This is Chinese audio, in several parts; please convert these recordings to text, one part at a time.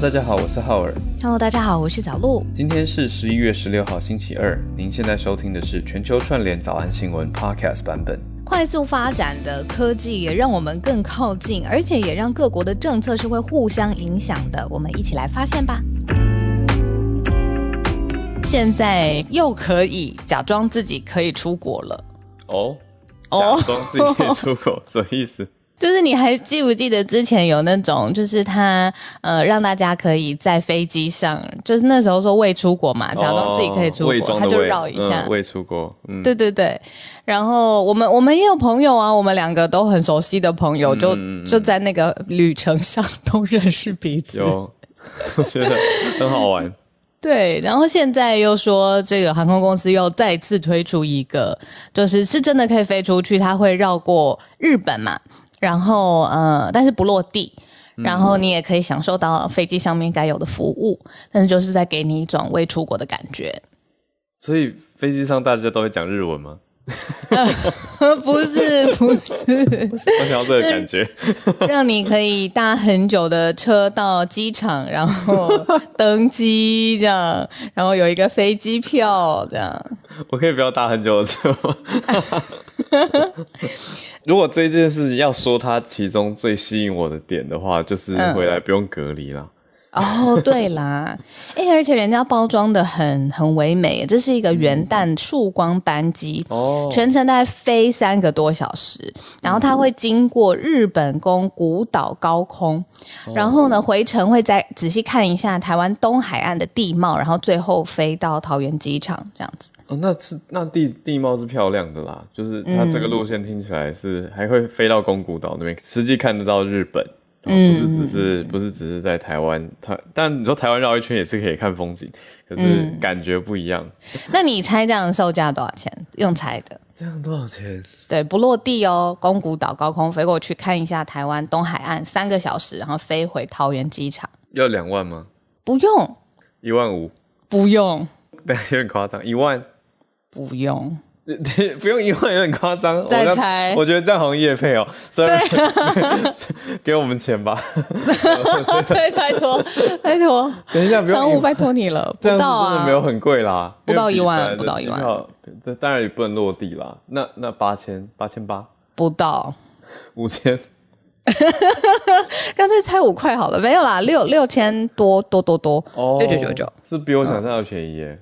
Hello，大家好，我是浩尔。Hello，大家好，我是小鹿。今天是十一月十六号，星期二。您现在收听的是全球串联早安新闻 Podcast 版本。快速发展的科技也让我们更靠近，而且也让各国的政策是会互相影响的。我们一起来发现吧。现在又可以假装自己可以出国了。哦，哦假装自己可以出国，什么意思？就是你还记不记得之前有那种，就是他呃让大家可以在飞机上，就是那时候说未出国嘛，假装自己可以出国，哦他就绕一下嗯，未出国。嗯，对对对，然后我们我们也有朋友啊，我们两个都很熟悉的朋友，就就在那个旅程上都认识彼此。有，我 觉得很好玩。对，然后现在又说这个航空公司又再次推出一个，就是是真的可以飞出去，它会绕过日本嘛，然后呃，但是不落地。然后你也可以享受到飞机上面该有的服务，但是就是在给你一种未出国的感觉。所以飞机上大家都会讲日文吗？不是不是，我想要这个感觉。让你可以搭很久的车到机场，然后 登机这样，然后有一个飞机票这样。我可以不要搭很久的车吗？如果这件事要说它其中最吸引我的点的话，就是嗯回来不用隔离了。哦，对啦，哎，而且人家包装的很很唯美，这是一个元旦曙光班机。哦，全程大概飞三个多小时，然后它会经过日本宫古岛高空，然后呢回程会再仔细看一下台湾东海岸的地貌，然后最后飞到桃园机场这样子。哦，那是那地地貌是漂亮的啦，就是它这个路线听起来是还会飞到宫古岛那边，实际看得到日本，哦、不是只是不是只是在台湾，它但你说台湾绕一圈也是可以看风景，可是感觉不一样。那你猜这样售价多少钱？用猜的。这样多少钱？对，不落地哦，宫古岛高空飞过去看一下台湾东海岸三个小时，然后飞回桃园机场。要两万吗？不用，一万五？不用，对，有点夸张，一万。不用。不用一万有点夸张，再猜。我觉得这样好像叶配哦，所以 给我们钱吧。对，拜托，拜托，等一下，不用商务拜托你了，不到啊，真的没有很贵啦，不到一万不到一万。这当然也不能落地啦。那那八千八千八？不到，五千，干脆猜五块好了，没有啦，六六千多多多多，哦六九九九。是比我想象的便宜耶。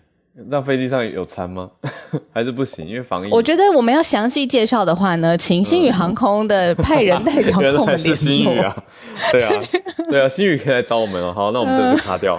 那飞机上有餐吗？还是不行？因为防疫。我觉得我们要详细介绍的话呢，请新宇航空的派人代表 跟我们联络。新宇啊，对啊，对啊，新宇可以来找我们哦。好，那我们这就卡掉，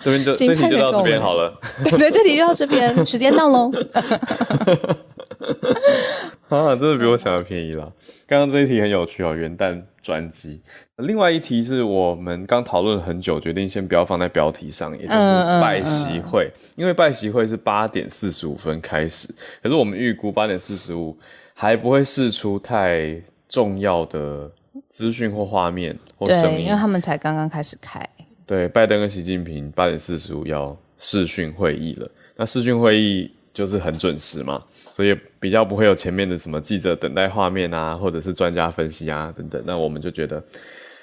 这边就请这题就到这边好了。对，这题就到这边，时间到喽。啊，真的比我想的便宜啦。刚刚这一题很有趣哦，元旦专辑。另外一题是我们刚讨论了很久，决定先不要放在标题上，也就是拜习会。因为拜习会是八点四十五分开始，可是我们预估八点四十五还不会释出太重要的资讯或画面或声对，音因为。他们才刚刚开始开。对，拜登跟习近平八点四十五要视讯会议了。那视讯会议就是很准时嘛，所以比较不会有前面的什么记者等待画面啊，或者是专家分析啊等等。那我们就觉得，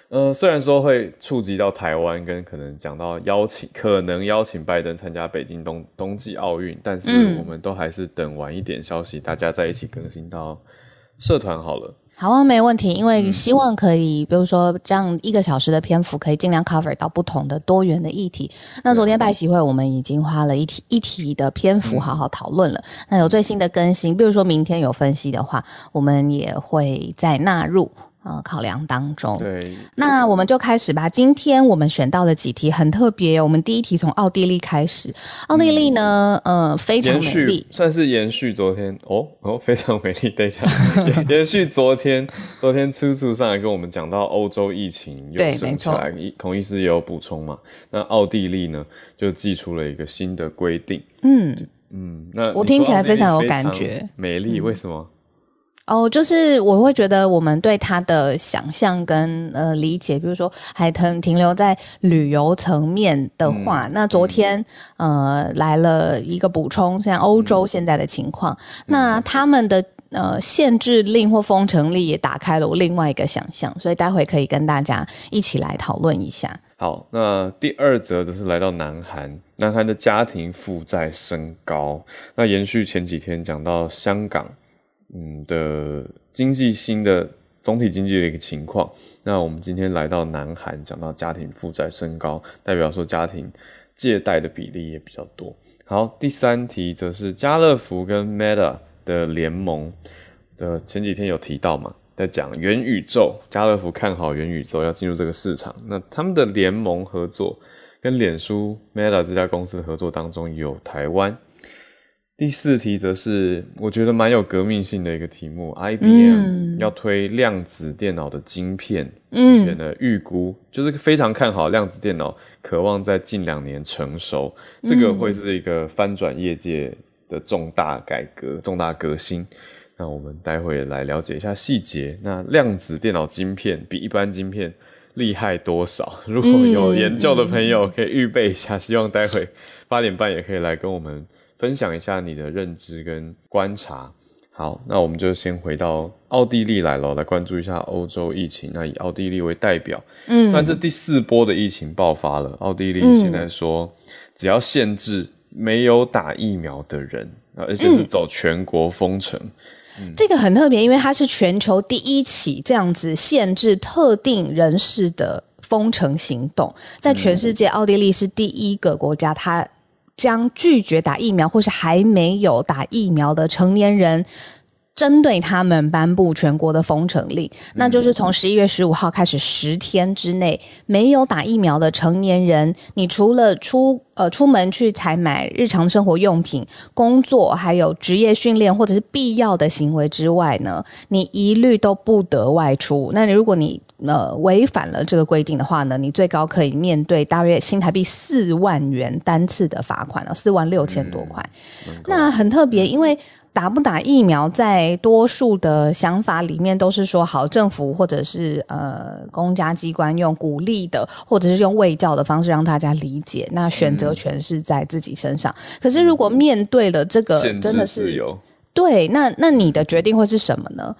呃，虽然说会触及到台湾，跟可能讲到邀请，可能邀请拜登参加北京冬冬季奥运，但是嗯我们都还是等晚一点消息，大家在一起更新到社团好了。好啊，没问题，因嗯为希望可以，比如说这样一个小时的篇幅，可以尽量 cover 到不同的多元的议题。那昨天拜习会，我们已经花了一题一题的篇幅好好讨论了。那有最新的更新，比如说明天有分析的话，我们也会再纳入呃考量当中。对，那我们就开始吧。今天我们选到的几题很特别哦。我们第一题从奥地利开始。奥地利呢，呃，非常美丽，算是延续昨天哦哦，非常美丽。等一下，延延续昨天，昨天粗粗上来跟我们讲到欧洲疫情又对升起来，医孔医师也有补充嘛。那奥地利呢，就寄出了一个新的规定。嗯，嗯，那我听起来非常有感觉，美丽为什么？哦，就是我会觉得我们对他的想象跟呃理解，比如说还停停留在旅游层面的话，那昨天呃来了一个补充，像欧洲现在的情况，那他们的。呃限制令或封城令也打开了我另外一个想象，所以待会可以跟大家一起来讨论一下。好，那第二则则是来到南韩，南韩的家庭负债升高，那延续前几天讲到香港，嗯的经济新的总体经济的一个情况，那我们今天来到南韩，讲到家庭负债升高，代表说家庭借贷的比例也比较多。好，第三题则是家乐福跟 Meta 的联盟的前几天有提到嘛？在讲元宇宙，家乐福看好元宇宙要进入这个市场，那他们的联盟合作跟脸书 Meta 这家公司合作当中有台湾。第四题则是我觉得蛮有革命性的一个题目，IBM 要推量子电脑的晶片，而且呢预估就是非常看好量子电脑，渴望在近两年成熟，这个会是一个翻转业界的重大改革、重大革新。那我们待会来了解一下细节。那量子电脑晶片比一般晶片厉害多少？如果有研究的朋友可以预备一下，希望待会八点半也可以来跟我们分享一下你的认知跟观察。好，那我们就先回到奥地利来了，来关注一下欧洲疫情。那以奥地利为代表，嗯，算是第四波的疫情爆发了。奥地利现在说，只要限制没有打疫苗的人，而且是走全国封城。这个很特别，因为它是全球第一起这样子限制特定人士的封城行动，在全世界，奥地利是第一个国家，它将拒绝打疫苗或是还没有打疫苗的成年人。针对他们颁布全国的封城令，那就是从十一月十五号开始，十天之内没有打疫苗的成年人，你除了出呃出门去采买日常生活用品、工作还有职业训练或者是必要的行为之外呢，你一律都不得外出。那你如果你呃违反了这个规定的话呢，你最高可以面对大约新台币四万元单次的罚款了，四万六千多块。那很特别，因为。打不打疫苗，在多数的想法里面都是说好，政府或者是呃公家机关用鼓励的，或者是用卫教的方式让大家理解。那选择权是在自己身上。可是如果面对了这个，真的是对，那那你的决定会是什么呢？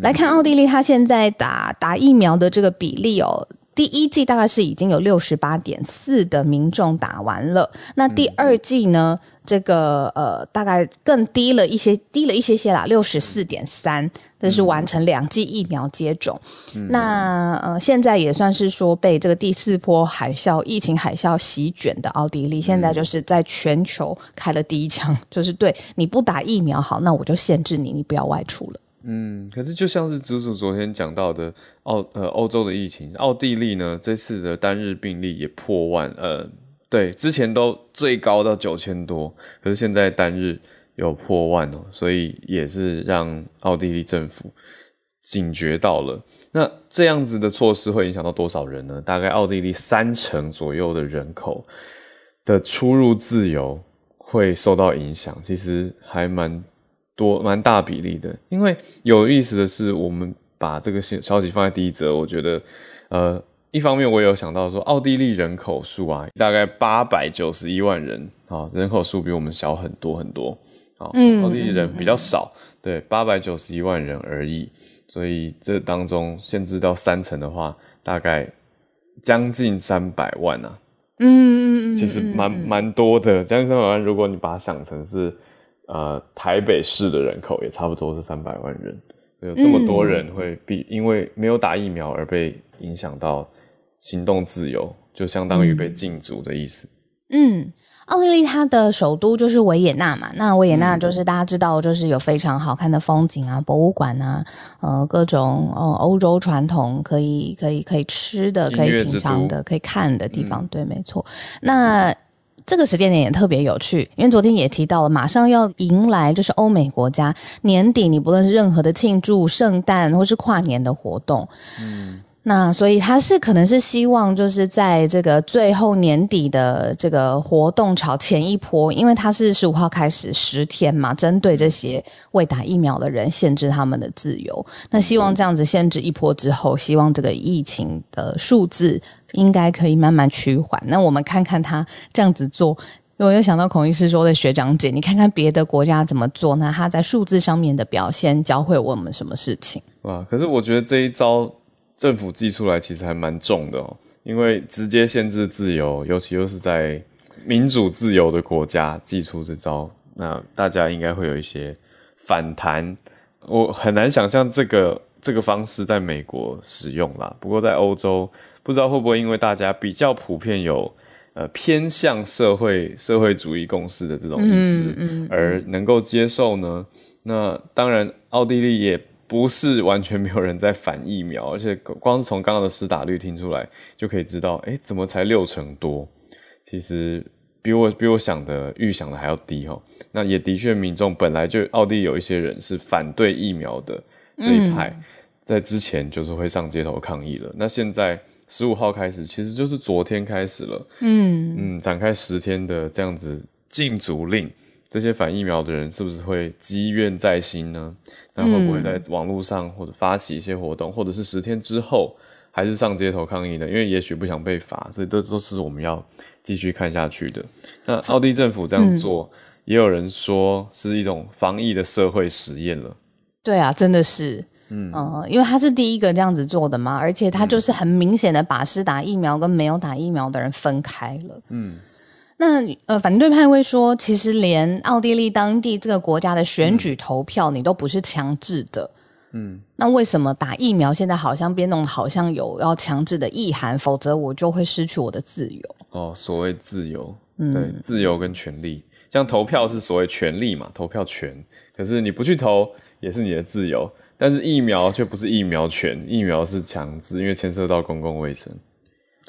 来看奥地利，他现在打打疫苗的这个比例哦。第一季大概是已经有六十八点四的民众打完了，那第二季呢？这个呃，大概更低了一些，低了一些些啦，六十四点三，这是完成两剂疫苗接种。那呃，现在也算是说被这个第四波海啸、疫情海啸席卷的奥地利，现在就是在全球开了第一枪，就是对你不打疫苗好，那我就限制你，你不要外出了。嗯，可是就像是祖祖昨天讲到的，澳呃欧洲的疫情，奥地利呢这次的单日病例也破万，呃，对，之前都最高到九千多，可是现在单日有破万哦，所以也是让奥地利政府警觉到了。那这样子的措施会影响到多少人呢？大概奥地利三成左右的人口的出入自由会受到影响，其实还蛮。多蛮大比例的，因为有意思的是，我们把这个消消息放在第一则，我觉得，呃，一方面我有想到说，奥地利人口数啊，大概八百九十一万人啊，人口数比我们小很多很多啊，奥地利人比较少，对，八百九十一万人而已，所以这当中限制到三成的话，大概将近三百万啊，嗯嗯嗯，其实蛮蛮多的，将近三百万，如果你把它想成是。呃，台北市的人口也差不多是三百万人，有这么多人会 bị 因为没有打疫苗而被影响到行动自由，就相当于被禁足的意思。嗯，奥地利它的首都就是维也纳嘛，那维也纳就是大家知道，就是有非常好看的风景啊，博物馆啊，呃，各种呃欧洲传统可以可以可以吃的，可以品尝的，可以看的地方。对，没错。那这个时间点也特别有趣，因为昨天也提到了，马上要迎来就是欧美国家年底，你不论是任何的庆祝圣诞或是跨年的活动，嗯。那所以他是可能是希望就是在这个最后年底的这个活动潮前一波，因为他是十五号开始十天嘛，针对这些未打疫苗的人限制他们的自由。那希望这样子限制一波之后，希望这个疫情的数字应该可以慢慢趋缓。那我们看看他这样子做。我又想到孔医师说的学长姐，你看看别的国家怎么做，那他在数字上面的表现教会我们什么事情？哇！可是我觉得这一招政府寄出来其实还蛮重的哦，因为直接限制自由，尤其又是在民主自由的国家寄出这招，那大家应该会有一些反弹。我很难想象这个这个方式在美国使用啦，不过在欧洲，不知道会不会因为大家比较普遍有。呃，偏向社会社会主义共识的这种意识，而能够接受呢？那当然，奥地利也不是完全没有人在反疫苗，而且光是从刚刚的施打率听出来，就可以知道，哎，怎么才六成多？其实比我比我想的预想的还要低哈。那也的确，民众本来就奥地利有一些人是反对疫苗的这一派，在之前就是会上街头抗议了。那现在。十五号开始，其实就是昨天开始了。嗯嗯，展开十天的这样子禁足令，这些反疫苗的人是不是会积怨在心呢？那会不会在网络上或者发起一些活动，或者是十天之后还是上街头抗议呢？因为也许不想被罚，所以这都是我们要继续看下去的。那奥地政府这样做，也有人说是一种防疫的社会实验了。对啊，真的是。嗯，因为他是第一个这样子做的嘛，而且他就是很明显的把是打疫苗跟没有打疫苗的人分开了。嗯，那呃，反对派会说，其实连奥地利当地这个国家的选举投票，你都不是强制的。嗯，那为什么打疫苗现在好像变弄，好像有要强制的意涵，否则我就会失去我的自由？哦，所谓自由，对，自由跟权利，像投票是所谓权利嘛，投票权，可是你不去投也是你的自由。但是疫苗却不是疫苗权，疫苗是强制，因为牵涉到公共卫生。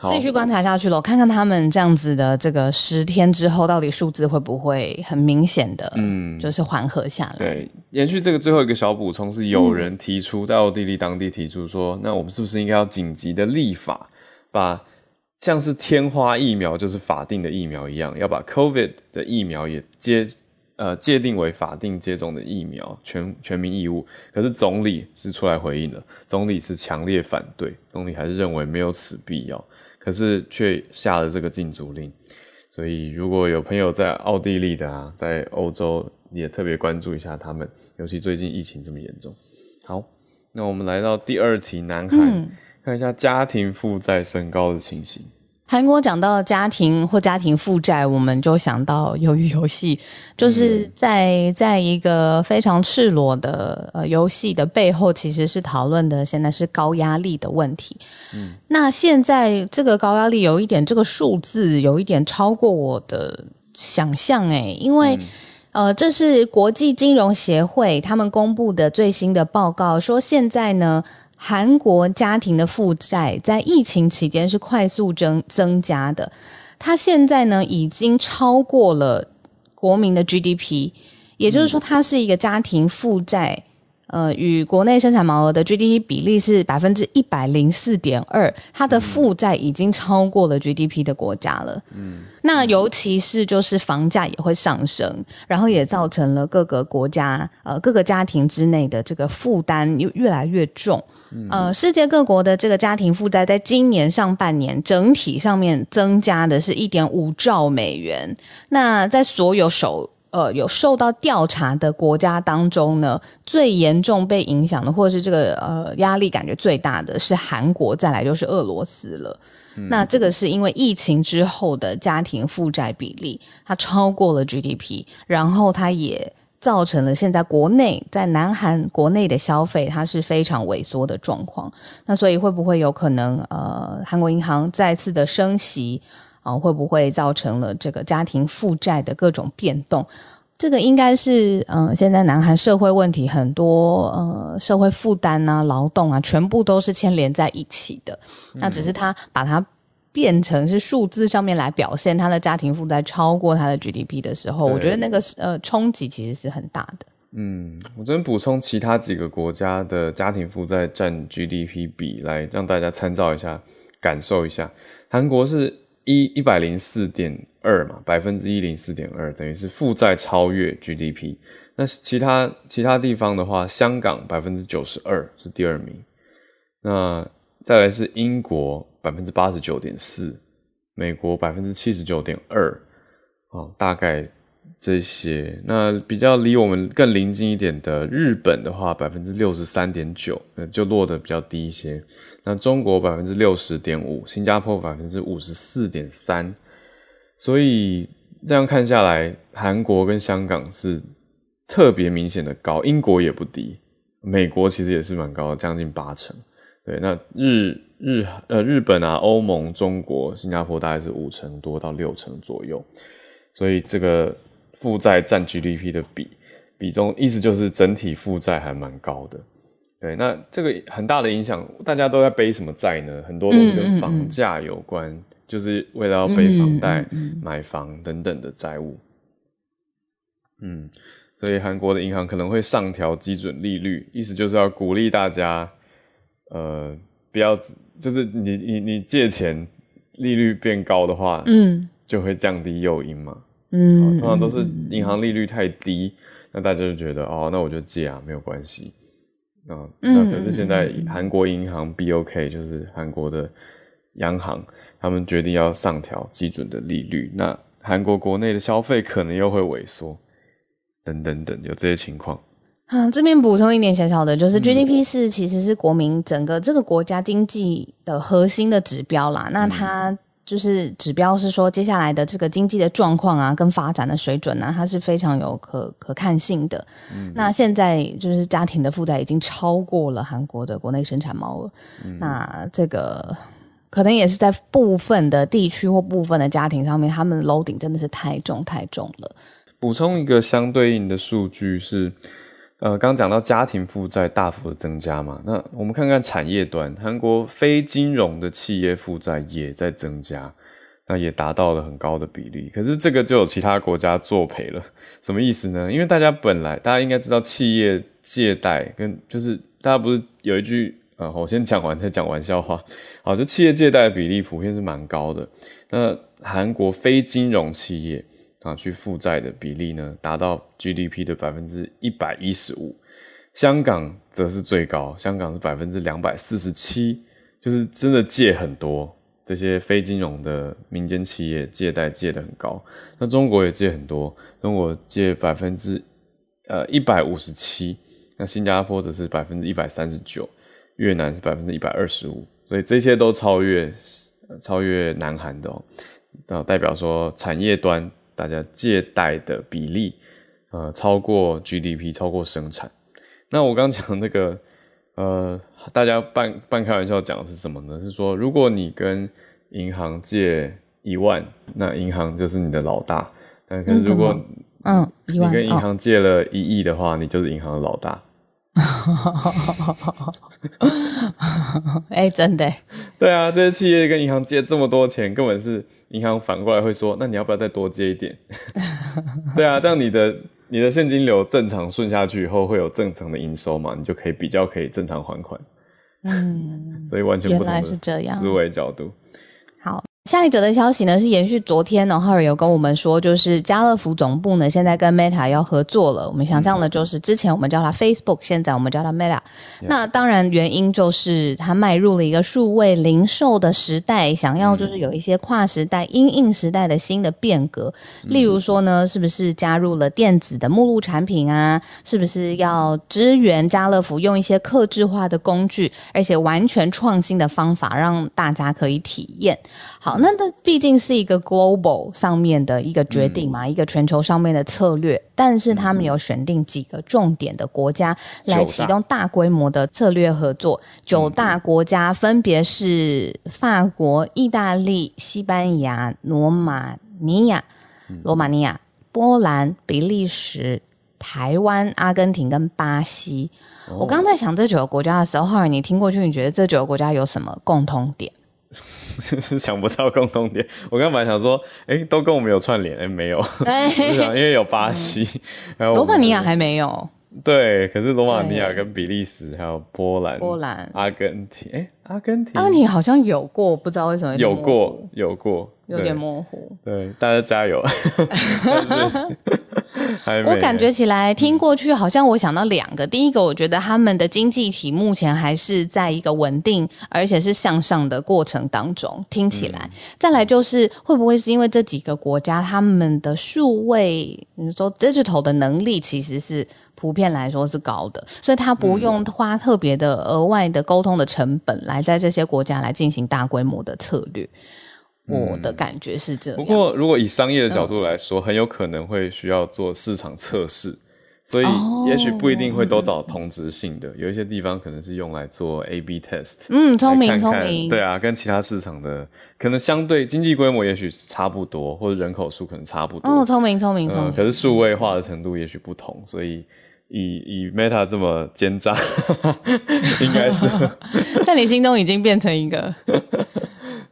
继续观察下去喽，看看他们这样子的这个十天之后，到底数字会不会很明显的，嗯，就是缓和下来。对，延续这个最后一个小补充，是有人提出在奥地利当地提出说，那我们是不是应该要紧急的立法，把像是天花疫苗就是法定的疫苗一样，要把 COVID 的疫苗也接。呃，界定为法定接种的疫苗，全全民义务。可是总理是出来回应的，总理是强烈反对，总理还是认为没有此必要。可是却下了这个禁足令，所以如果有朋友在奥地利的啊，在欧洲也特别关注一下他们，尤其最近疫情这么严重。好，那我们来到第二题，南韩，看一下家庭负债升高的情形。韩国讲到家庭或家庭负债，我们就想到鱿鱼游戏，就是在在一个非常赤裸的呃游戏的背后，其实是讨论的现在是高压力的问题。嗯，那现在这个高压力有一点，这个数字有一点超过我的想象诶，因为呃，这是国际金融协会他们公布的最新的报告，说现在呢。韩国家庭的负债在疫情期间是快速增增加的，它现在呢已经超过了国民的 GDP，也就是说，它是一个家庭负债。呃，与国内生产毛额的 GDP 比例是百分之一百零四点二，它的负债已经超过了 GDP 的国家了。嗯，那尤其是就是房价也会上升，然后也造成了各个国家呃各个家庭之内的这个负担又越来越重。呃，世界各国的这个家庭负债在今年上半年整体上面增加的是一点五兆美元。那在所有首呃，有受到调查的国家当中呢，最严重被影响的，或者是这个呃压力感觉最大的是韩国，再来就是俄罗斯了。那这个是因为疫情之后的家庭负债比例，它超过了 GDP，然后它也造成了现在国内在南韩国内的消费它是非常萎缩的状况。那所以会不会有可能呃，韩国银行再次的升息？啊，会不会造成了这个家庭负债的各种变动？这个应该是，嗯，现在南韩社会问题很多，呃，社会负担啊、劳动啊，全部都是牵连在一起的。那只是他把它变成是数字上面来表现，他的家庭负债超过他的 GDP 的时候，我觉得那个呃冲击其实是很大的。嗯，我这边补充其他几个国家的家庭负债占 GDP 比，来让大家参照一下，感受一下，韩国是。一一百零四点二嘛，百分之一零四点二，等于是负债超越 GDP。那其他其他地方的话，香港百分之九十二是第二名，那再来是英国百分之八十九点四，美国百分之七十九点二，哦，大概这些。那比较离我们更临近一点的日本的话，百分之六十三点九，呃，就落得比较低一些。那中国百分之六十点五，新加坡百分之五十四点三。所以这样看下来，韩国跟香港是特别明显的高，英国也不低，美国其实也是蛮高的，将近八成。对，那日日呃日本啊、欧盟、中国、新加坡大概是五成多到六成左右，所以这个负债占 GDP 的比比重，意思就是整体负债还蛮高的。对，那这个很大的影响，大家都在背什么债呢？很多都是跟房价有关，就是为了要背房贷、买房等等的债务。嗯，所以韩国的银行可能会上调基准利率，意思就是要鼓励大家。呃，不要，就是你你你借钱利率变高的话，嗯，就会降低诱因嘛，嗯，通常都是银行利率太低，那大家就觉得哦，那我就借啊，没有关系，啊，那可是现在韩国银行 BOK 就是韩国的央行，他们决定要上调基准的利率，那韩国国内的消费可能又会萎缩，等等等，有这些情况。啊，这边补充一点小小的，就是 GDP 是其实是国民整个这个国家经济的核心的指标啦。那它就是指标是说接下来的这个经济的状况啊，跟发展的水准啊，它是非常有可可看性的。那现在就是家庭的负债已经超过了韩国的国内生产毛额，那这个可能也是在部分的地区或部分的家庭上面，他们楼顶真的是太重太重了。补充一个相对应的数据是。呃，刚讲到家庭负债大幅的增加嘛，那我们看看产业端，韩国非金融的企业负债也在增加，那也达到了很高的比例。可是这个就有其他国家作赔了，什么意思呢？因为大家本来大家应该知道，企业借贷跟就是大家不是有一句呃，我先讲完再讲玩笑话，好，就企业借贷的比例普遍是蛮高的。那韩国非金融企业。啊，去负债的比例呢，达到 GDP 的百分之一百一十五，香港则是最高，香港是百分之两百四十七，就是真的借很多，这些非金融的民间企业借贷借的很高，那中国也借很多，中国借百分之呃一百五十七，那新加坡则是百分之一百三十九，越南是百分之一百二十五，所以这些都超越超越南韩的哦，那代表说产业端。大家借贷的比例，呃，超过 GDP，超过生产。那我刚讲这个，呃，大家半半开玩笑讲的是什么呢？是说，如果你跟银行借一万，那银行就是你的老大。但可是如果，嗯，你跟银行借了一亿的话，你就是银行的老大。哎，真的？对啊，这些企业跟银行借这么多钱，根本是银行反过来会说：“那你要不要再多借一点？” 对啊，这样你的你的现金流正常顺下去以后，会有正常的营收嘛？你就可以比较可以正常还款。嗯，所以完全不同的思维角度。下一则的消息呢，是延续昨天呢，浩尔有跟我们说，就是家乐福总部呢，现在跟 Meta 要合作了。我们想象的就是之前我们叫它 Facebook，现在我们叫它 Meta。那当然原因就是它迈入了一个数位零售的时代，想要就是有一些跨时代、因应时代的新的变革。例如说呢，是不是加入了电子的目录产品啊？是不是要支援家乐福用一些克制化的工具，而且完全创新的方法，让大家可以体验好？那这毕竟是一个 global 上面的一个决定嘛，一个全球上面的策略。但是他们有选定几个重点的国家来启动大规模的策略合作。九大国家分别是法国、意大利、西班牙、罗马尼亚、罗马尼亚、波兰、比利时、台湾、阿根廷跟巴西。我刚在想这九个国家的时候，后来你听过去，你觉得这九个国家有什么共通点？想不到共同点，我刚本来想说，哎，都跟我们有串联，哎，没有，因为有巴西，还有罗马尼亚还没有，对，可是罗马尼亚跟比利时还有波兰、波兰、阿根廷，哎，阿根廷，阿根廷好像有过，不知道为什么有过，有过，有点模糊，对，大家加油。我感觉起来听过去，好像我想到两个。第一个，我觉得他们的经济体目前还是在一个稳定而且是向上的过程当中，听起来。再来就是会不会是因为这几个国家他们的数位，你说 digital 的能力其实是普遍来说是高的，所以他不用花特别的额外的沟通的成本来在这些国家来进行大规模的策略。我的感觉是这样。不过，如果以商业的角度来说，很有可能会需要做市场测试，所以也许不一定会都找同质性的，有一些地方可能是用来做 A/B test。嗯，聪明聪明。看对啊，跟其他市场的可能相对经济规模也许差不多，或者人口数可能差不多。哦，聪明聪明聪嗯，明。可是数位化的程度也许不同，所以以以 Meta 这么奸诈，应该是 在你心中已经变成一个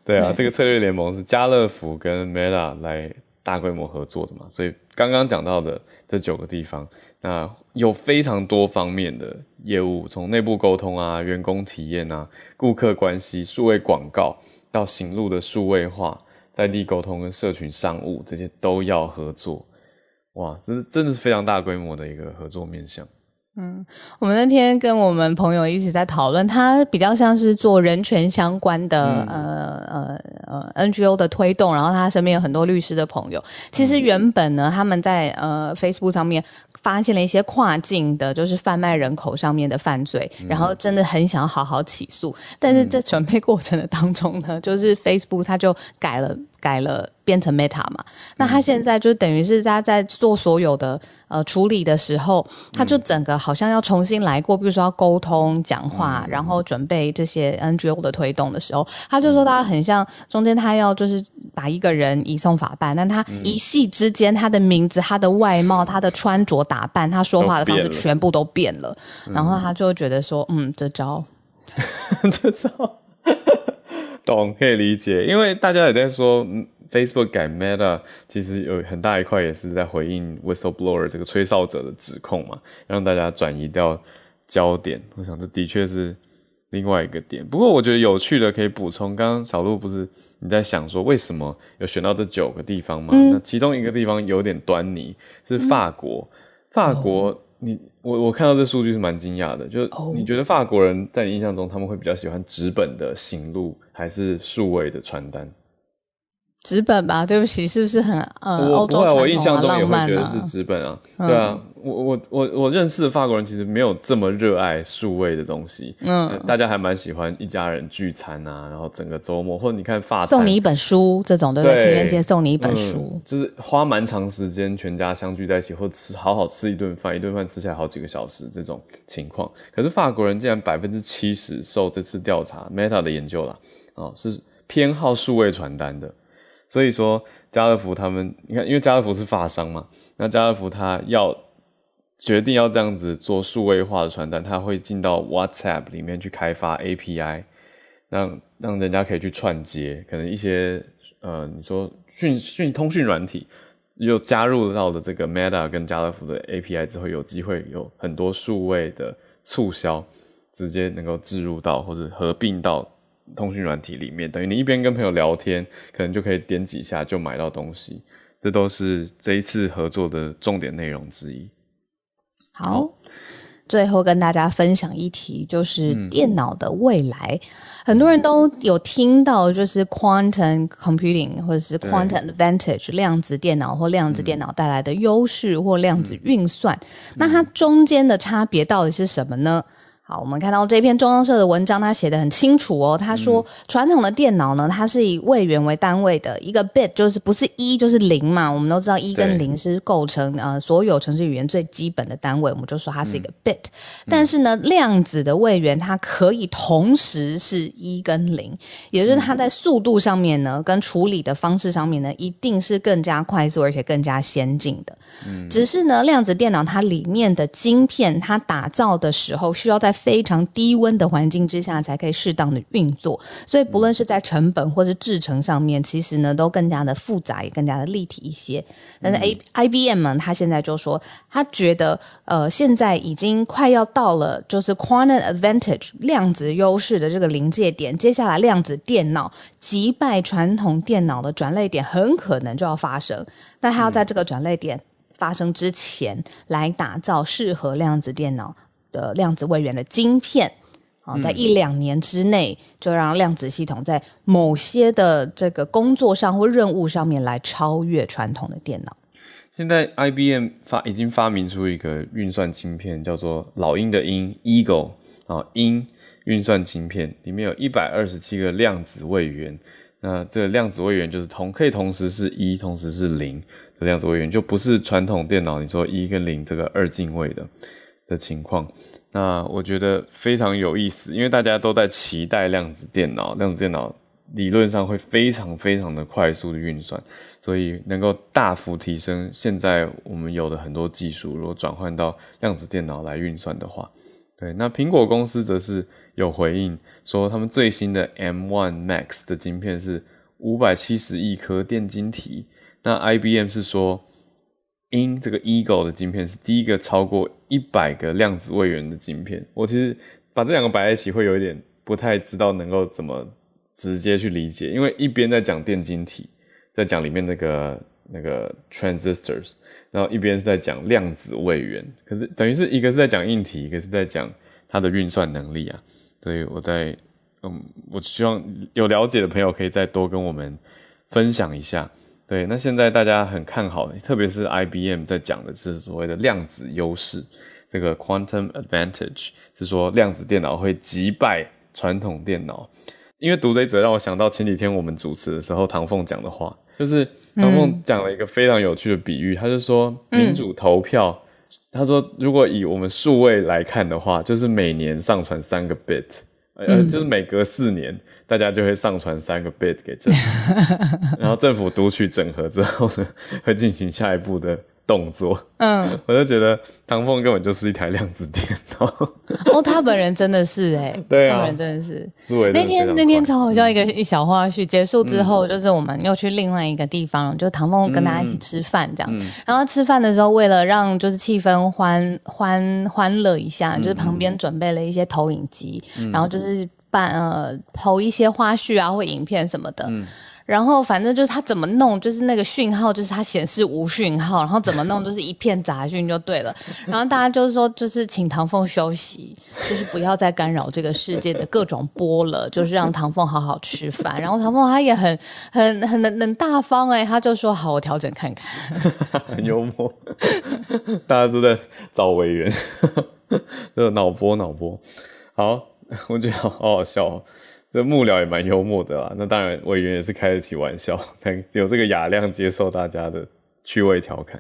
对啊，这个策略联盟是家乐福跟 Meta 来大规模合作的嘛，所以刚刚讲到的这九个地方，那有非常多方面的业务，从内部沟通啊、员工体验啊、顾客关系、数位广告到行路的数位化、在地沟通跟社群商务这些都要合作。哇，这是真的是非常大规模的一个合作面向。我们那天跟我们朋友一起在讨论，他比较像是做人权相关的、呃呃呃 NGO 的推动，然后他身边有很多律师的朋友。其实原本呢，他们在呃 Facebook 上面发现了一些跨境的，就是贩卖人口上面的犯罪，然后真的很想要好好起诉，但是在准备过程的当中呢，就是 Facebook 他就改了。改了变成 Meta 嘛，那他现在就等于是他在做所有的呃处理的时候，他就整个好像要重新来过，比如说要沟通、讲话，然后准备这些 NGO 的推动的时候，他就说他很像中间他要就是把一个人移送法办，但他一系之间他的名字、他的外貌、他的穿着打扮、他说话的方式全部都变了，然后他就觉得说，嗯，这招。这招懂可以理解，因为大家也在说嗯 Facebook 改 Meta，其实有很大一块也是在回应 whistleblower 这个吹哨者的指控嘛，让大家转移掉焦点。我想这的确是另外一个点。不过我觉得有趣的可以补充，刚刚小鹿不是你在想说为什么有选到这九个地方吗？那其中一个地方有点端倪，是法国。法国，你我我看到这数据是蛮惊讶的，就是你觉得法国人在你印象中他们会比较喜欢纸本的行路，还是数位的传单？纸本吧？对不起，是不是很呃欧我我印象中也会觉得是啊？纸本啊，对啊，我我我我认识的法国人其实没有这么热爱数位的东西，嗯，大家还蛮喜欢一家人聚餐啊，然后整个周末或者你看法送你一本书这种，对不对？情人节送你一本书嗯，，就是花蛮长时间全家相聚在一起，或吃好好吃一顿饭，一顿饭吃起来好几个小时这种情况。可是法国人竟然百分之七十受这次调查 Meta 的研究啦，哦，是偏好数位传单的。所以说家乐福他们，你看，因为家乐福是法商嘛，那家乐福他要决定要这样子做数位化的传单，他会进到 WhatsApp 里面去开发 API，让让人家可以去串接，可能一些呃，你说讯讯通讯软体又加入到了这个 Meta 跟家乐福的 API 之后，有机会有很多数位的促销直接能够置入到或者合并到通讯软体里面，等于你一边跟朋友聊天，可能就可以点几下就买到东西，这都是这一次合作的重点内容之一。好，最后跟大家分享一题，就是电脑的未来。很多人都有听到，就是 quantum computing 或者是 quantum advantage 量子电脑或量子电脑带来的优势或量子运算。那它中间的差别到底是什么呢？好，我们看到这篇中央社的文章，他写的很清楚哦。他说，传统的电脑呢，它是以位元为单位的，一个 bit 就是不是一就是零嘛。我们都知道一跟对零是构成呃所有程式语言最基本的单位，我们就说它是一个 bit。但是呢，量子的位元它可以同时是一跟零，也就是它在速度上面呢，跟处理的方式上面呢，一定是更加快速而且更加先进的。只是呢，量子电脑它里面的晶片，它打造的时候需要在非常低温的环境之下才可以适当的运作，所以不论是在成本或是制成上面，其实呢都更加的复杂，也更加的立体一些。但是 A I B M 呢，他现在就说，他觉得呃现在已经快要到了就是 quantum advantage 量子优势的这个临界点，接下来量子电脑击败传统电脑的转类点很可能就要发生，那他要在这个转类点。发生之前，来打造适合量子电脑的量子位元的晶片。啊，在一两年之内，就让量子系统在某些的这个工作上或任务上面来超越传统的电脑。现在 IBM 发已经发明出一个运算晶片，叫做老鹰的鹰 Eagle 啊，鹰运算晶片里面有一百二十七个量子位元。那这个量子位元就是同可以同时是一，同时是零的量子位元，就不是传统电脑你说一跟零这个二进位的的情况。那我觉得非常有意思，因为大家都在期待量子电脑，量子电脑理论上会非常非常的快速的运算，所以能够大幅提升现在我们有的很多技术，如果转换到量子电脑来运算的话。对，那苹果公司则是有回应说，他们最新的 M1 Max 的晶片是五百七十亿颗电晶体。那 IBM 是说，因这个 Eagle 的晶片是第一个超过一百个量子位元的晶片。我其实把这两个摆在一起，会有一点不太知道能够怎么直接去理解，因为一边在讲电晶体，在讲里面那个。那个 transistors，然后一边是在讲量子位元，可是等于是一个是在讲硬体，一个是在讲它的运算能力啊。所以我在嗯，我希望有了解的朋友可以再多跟我们分享一下。对，那现在大家很看好，特别是 IBM 在讲的是所谓的量子优势，这个 quantum advantage 是说量子电脑会击败传统电脑。因为读这一则让我想到前几天我们主持的时候，唐凤讲的话。就是唐凤讲了一个非常有趣的比喻，他就说民主投票，他说如果以我们数位来看的话，就是每年上传三个 bit，呃，就是每隔四年大家就会上传三个 bit 给政府，然后政府读取整合之后呢，会进行下一步的。动作，嗯，我就觉得唐凤根本就是一台量子电脑。哦，他本人真的是哎，对啊，本人真的是。思维那天那天超好笑一个一小花絮，结束之后就是我们又去另外一个地方，就唐凤跟大家一起吃饭这样。然后吃饭的时候，为了让就是气氛欢欢欢乐一下，就是旁边准备了一些投影机，然后就是办呃投一些花絮啊或影片什么的。然后反正就是他怎么弄，就是那个讯号，就是他显示无讯号，然后怎么弄就是一片杂讯就对了。然后大家就是说，就是请唐凤休息，就是不要再干扰这个世界的各种波了，就是让唐凤好好吃饭。然后唐凤他也很很很能能大方哎，他就说好，我调整看看。很幽默，大家都在找委员，这脑波脑波。好，我觉得好好笑。这幕僚也蛮幽默的啦，那当然委员也是开得起玩笑，才有这个雅量接受大家的趣味调侃。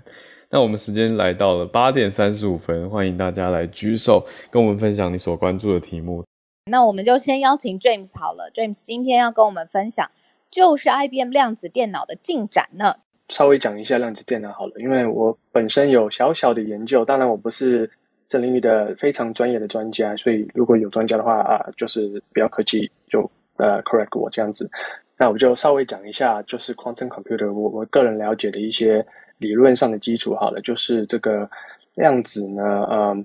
那我们时间来到了八点三十五分，欢迎大家来举手跟我们分享你所关注的题目。那我们就先邀请 James 好了，James 今天要跟我们分享就是 IBM 量子电脑的进展呢。稍微讲一下量子电脑好了，因为我本身有小小的研究，当然我不是。这领域的非常专业的专家，所以如果有专家的话啊，就是不要客气，就呃 correct 我这样子。那我就稍微讲一下，就是 quantum computer，我我个人了解的一些理论上的基础。好了，就是这个量子呢，嗯，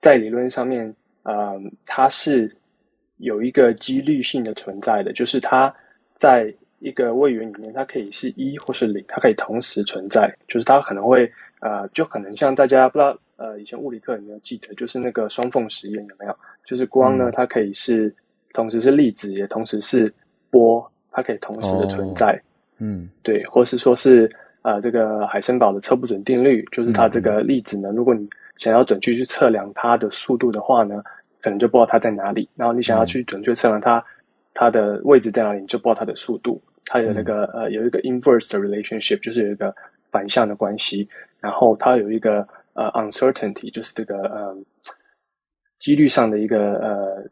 在理论上面，嗯，它是有一个几率性的存在的，就是它在一个位元里面，它可以是一或是零，它可以同时存在，就是它可能会呃，就可能像大家不知道。呃，以前物理课有没有记得？就是那个双缝实验有没有？就是光呢，它可以是同时是粒子，也同时是波，它可以同时的存在。嗯，对，或是说是呃，这个海森堡的测不准定律，就是它这个粒子呢，如果你想要准确去测量它的速度的话呢，可能就不知道它在哪里。然后你想要去准确测量它它的位置在哪里，你就不知道它的速度。它有那个呃，有一个 inverse 的 relationship，就是有一个反向的关系。然后它有一个。呃，uncertainty 就是这个呃几率上的一个呃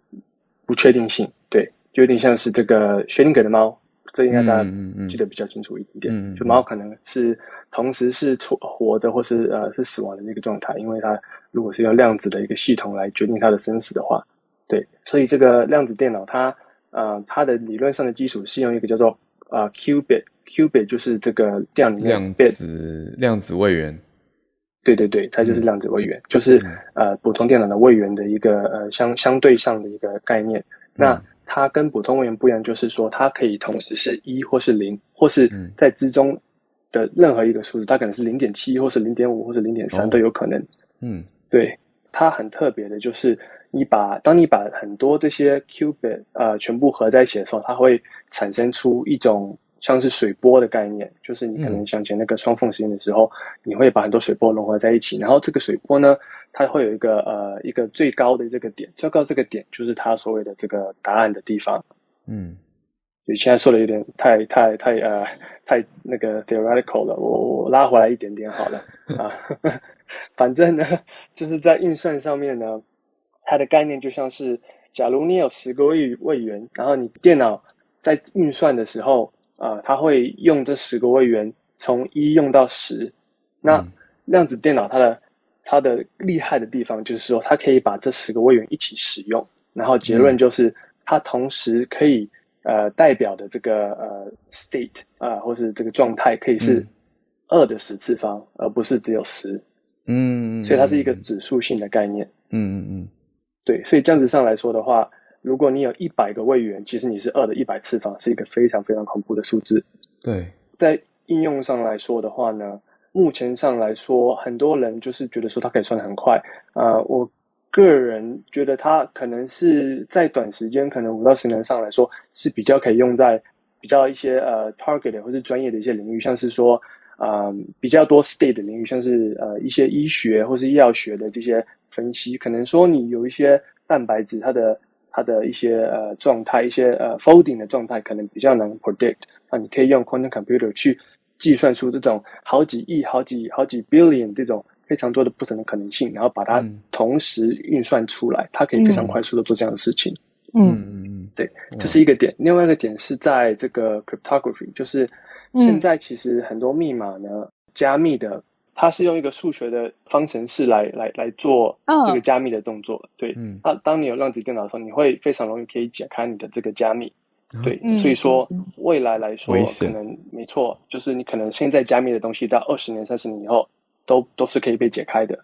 不确定性，对，就有点像是这个薛定谔的猫，这应该大家记得比较清楚一点点。就猫可能是同时是活活着或是呃是死亡的那个状态，因为它如果是用量子的一个系统来决定它的生死的话，对，所以这个量子电脑它呃它的理论上的基础是用一个叫做啊 qubit，qubit 就是这个量量子量子位元。对对对，它就是量子位元，就是呃普通电脑的位元的一个呃相相对上的一个概念。那它跟普通位元不一样，就是说它可以同时是一或是零，或是在之中的任何一个数字，它可能是零点七，或是零点五，或是零点三都有可能。嗯，对，它很特别的就是，你把当你把很多这些 qubit 呃全部合在一起的时候，它会产生出一种像是水波的概念，就是你可能想起那个双缝实验的时候，你会把很多水波融合在一起，然后这个水波呢，它会有一个呃一个最高的这个点，最高这个点就是它所谓的这个答案的地方。嗯，你现在说的有点太太太呃太那个 theoretical 了，我我拉回来一点点好了啊。反正呢，就是在运算上面呢，它的概念就像是，假如你有十个位位元，然后你电脑在运算的时候，啊、它会用这十个位元从一用到十。那嗯量子电脑它的它的厉害的地方就是说，它可以把这十个位元一起使用，然后结论就是它同时可以呃代表的这个呃 state 啊、或是这个状态可以是嗯二的十次方，而不是只有十。嗯，所以它是一个指数性的概念。嗯嗯嗯对，所以这样子上来说的话，如果你有一百个位元，其实你是二的一百次方，是一个非常非常恐怖的数字。对，在应用上来说的话呢，目前上来说，很多人就是觉得说它可以算得很快。呃，我个人觉得它可能是在短时间，可能五到十年上来说是比较可以用在比较一些呃 target 或是专业的一些领域，像是说。呃，比较多 state 的领域，像是呃一些医学或是医药学的这些分析，可能说你有一些蛋白质，它的它的一些呃状态，一些呃 folding 的状态，可能比较难 predict。那你可以用 quantum computer 去计算出这种好几亿、好几好几 billion 这种非常多的不同的可能性，然后把它嗯同时运算出来，它可以非常快速的做这样的事情。嗯嗯嗯对，这是一个点。另外一个点是在这个 cryptography，就是现在其实很多密码呢，加密的，它是用一个数学的方程式来来来做嗯这个加密的动作。对，嗯那当你有量子电脑的时候，你会非常容易可以解开你的这个加密。对，嗯所以说未来来说可能没错，就是你可能现在加密的东西，到二十年、三十年以后，都都是可以被解开的。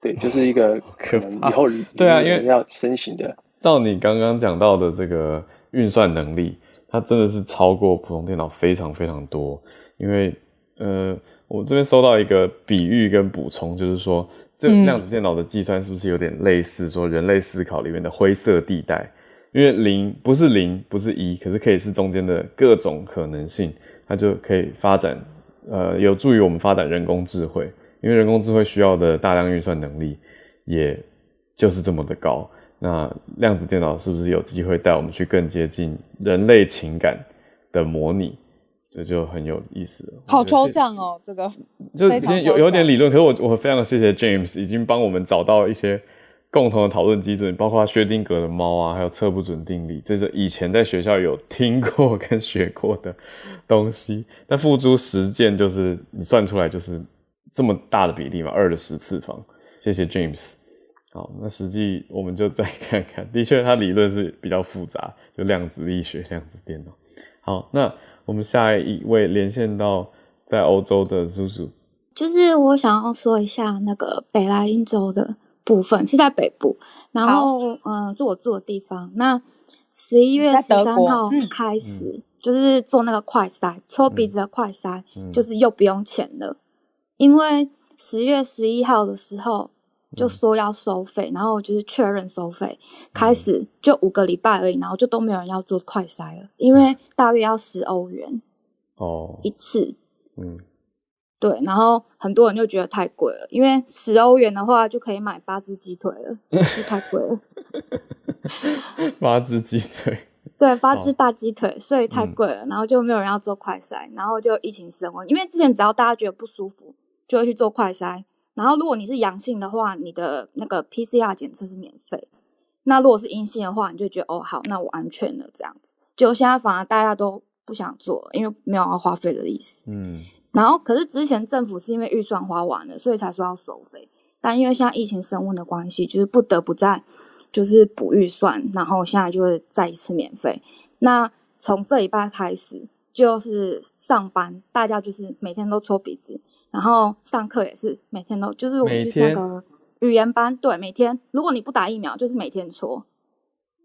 对，就是一个可可能以后对啊因为要申请的。照你刚刚讲到的这个运算能力，它真的是超过普通电脑非常非常多。因为呃，我这边收到一个比喻跟补充，就是说，这嗯量子电脑的计算是不是有点类似说人类思考里面的灰色地带？因为零不是零，不是一，可是可以是中间的各种可能性，它就可以发展，呃，有助于我们发展人工智慧。因为人工智慧需要的大量运算能力，也就是这么的高。那量子电脑是不是有机会带我们去更接近人类情感的模拟？这就很有意思了。好抽象哦，这个就非常今天有有点理论，可是我我非常谢谢 James 已经帮我们找到一些共同的讨论基准，包括薛定谔的猫啊，还有测不准定理，这是以前在学校有听过跟学过的东西。但付诸实践，就是你算出来就是这么大的比例嘛，二的十次方。谢谢 James。好，那实际我们就再看看，的确它理论是比较复杂，就量子力学、量子电脑。好，那我们下一位连线到在欧洲的 Zuzu。就是我想要说一下那个北莱茵州的部分是在北部，然后呃是我住的地方。那十一月十三号嗯。开始，就是做那个快筛，抽鼻子的快筛，嗯。就是又不用钱了，因为十月十一号的时候就说要收费，然后就是确认收费，开始就五个礼拜而已，然后就都没有人要做快筛了，因为大约要十欧元哦，一次。嗯，对，然后很多人就觉得太贵了，因为十欧元的话就可以买八只鸡腿了，就太贵了。八只鸡腿，对，八只哦大鸡腿，所以太嗯贵了，然后就没有人要做快筛，然后就疫情升温。因为之前只要大家觉得不舒服，就会去做快筛，然后如果你是阳性的话，你的那个 PCR 检测是免费。那如果是阴性的话，你就觉得哦好，那我安全了这样子。就现在反而大家都不想做了，因为没有要花费的意思。嗯然后，可是之前政府是因为预算花完了，所以才说要收费。但因为现在疫情升温的关系，就是不得不再就是补预算，然后现在就会再一次免费。那从这礼拜开始，就是上班，大家就是每天都搓鼻子，然后上课也是每天都，就是我们去那个语言班，对，每天。如果你不打疫苗，就是每天搓。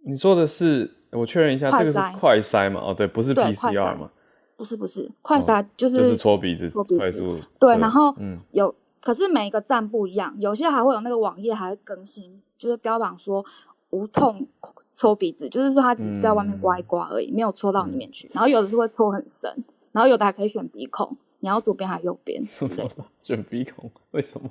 你说的是，我确认一下，这个是快筛嘛？哦，对，不是 PCR 筛嘛？不是不是，快筛就是、哦就是搓鼻子，搓鼻子快速对，然后嗯有，可是每一个站不一样，有些还会有那个网页还会更新，就是标榜说无痛搓鼻子，就是说它只是在外面刮一刮而已，没有搓到里面去。然后有的是会搓很深，然后有的还可以选鼻孔，你要左边还是右边之什类么。选鼻孔？为什么？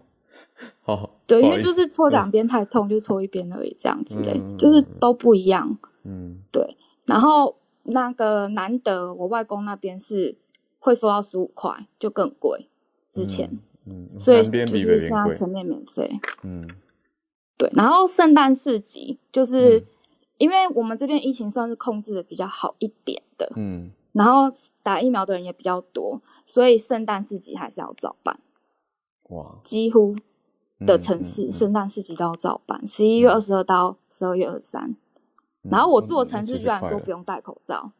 好，对，因为就是搓两边太痛，就搓一边而已，这样之类，嗯就是都不一样。嗯对，然后那个难得我外公那边是会收到十五块，就更贵。之前，嗯，嗯所以就是现在全面免费。嗯对，然后圣诞市集就是、嗯因为我们这边疫情算是控制的比较好一点的，嗯然后打疫苗的人也比较多，所以圣诞市集还是要照办，哇，几乎的嗯城市、圣诞市集都要照办，十一月二十二到十二月二十三。然后我住的城市居然说不用，戴口罩，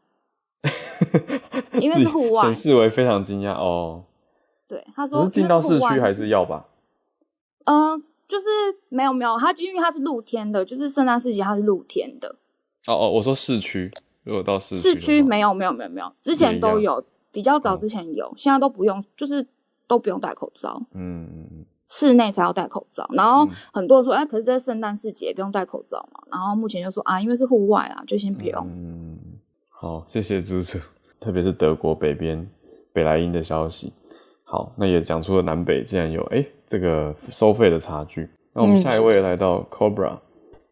因为是户外显示为非常惊讶哦。对，他说进到市区还是要吧？嗯、就是没有没有，它因为它是露天的，就是圣诞市集它是露天的，哦哦，我说市区，如果到市市区没有没有没有没有，之前都有，比较早哦之前有，现在都不用，就是都不用戴口罩，嗯嗯嗯室内才要戴口罩。然后嗯很多人说，哎，可是这圣诞市集也不用戴口罩嘛。然后目前就说啊，因为是户外啊，就先不用。嗯，好，谢谢猪猪，特别是德国北边北莱茵的消息。好，那也讲出了南北竟然有哎、这个收费的差距。那我们嗯下一位来到 Cobra，Cobra、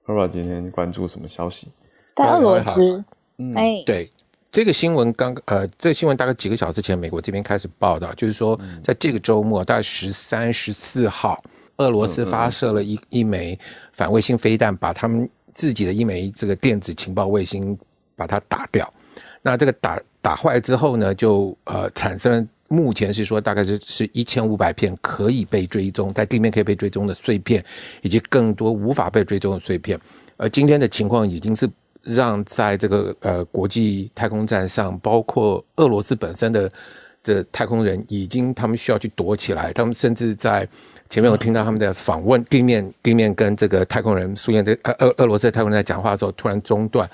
Cobra 今天关注什么消息？在俄罗斯，嗯，哎，对，这个新闻刚呃，这个新闻大概几个小时前，美国这边开始报道，就是说，在这个周末，大概十三、十四号，俄罗斯发射了一一枚反卫星飞弹，把他们自己的一枚这个电子情报卫星把它打掉。那这个打打坏之后呢，就呃产生了。目前是说，大概是是一千五百片可以被追踪，在地面可以被追踪的碎片，以及更多无法被追踪的碎片。而今天的情况已经是让在这个呃国际太空站上，包括俄罗斯本身的的太空人，已经他们需要去躲起来。他们甚至在前面我听到他们的访问，地面地面跟这个太空人苏联的呃俄俄罗斯太空人在讲话的时候突然中断，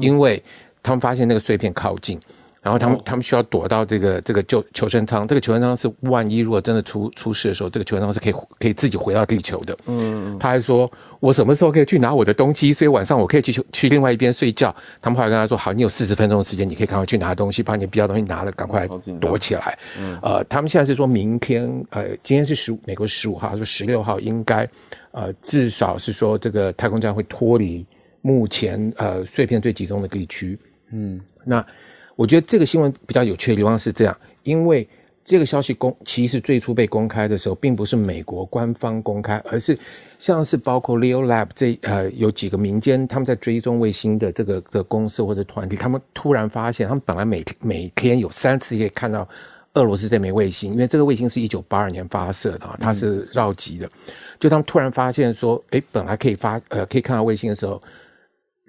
因为他们发现那个碎片靠近。然后他们他们需要躲到这个这个救求生舱，这个求生舱是万一如果真的出出事的时候，这个求生舱是可以可以自己回到地球的。嗯，他还说我什么时候可以去拿我的东西，所以晚上我可以去去另外一边睡觉。他们后来跟他说，好，你有四十分钟的时间，你可以赶快去拿东西，把你必要的东西拿了，赶快躲起来。呃，他们现在是说明天，呃，今天是十五，美国十五号，他说十六号应该，呃，至少是说这个太空站会脱离目前呃碎片最集中的地区。嗯，那我觉得这个新闻比较有趣的地方是这样，因为这个消息公其实最初被公开的时候，并不是美国官方公开，而是像是包括 Leo Lab 这呃有几个民间他们在追踪卫星的这个的公司或者团体，他们突然发现，他们本来每每天有三次可以看到俄罗斯这枚卫星，因为这个卫星是一九八二年发射的，它是绕极的，就他们突然发现说，哎，本来可以发呃可以看到卫星的时候。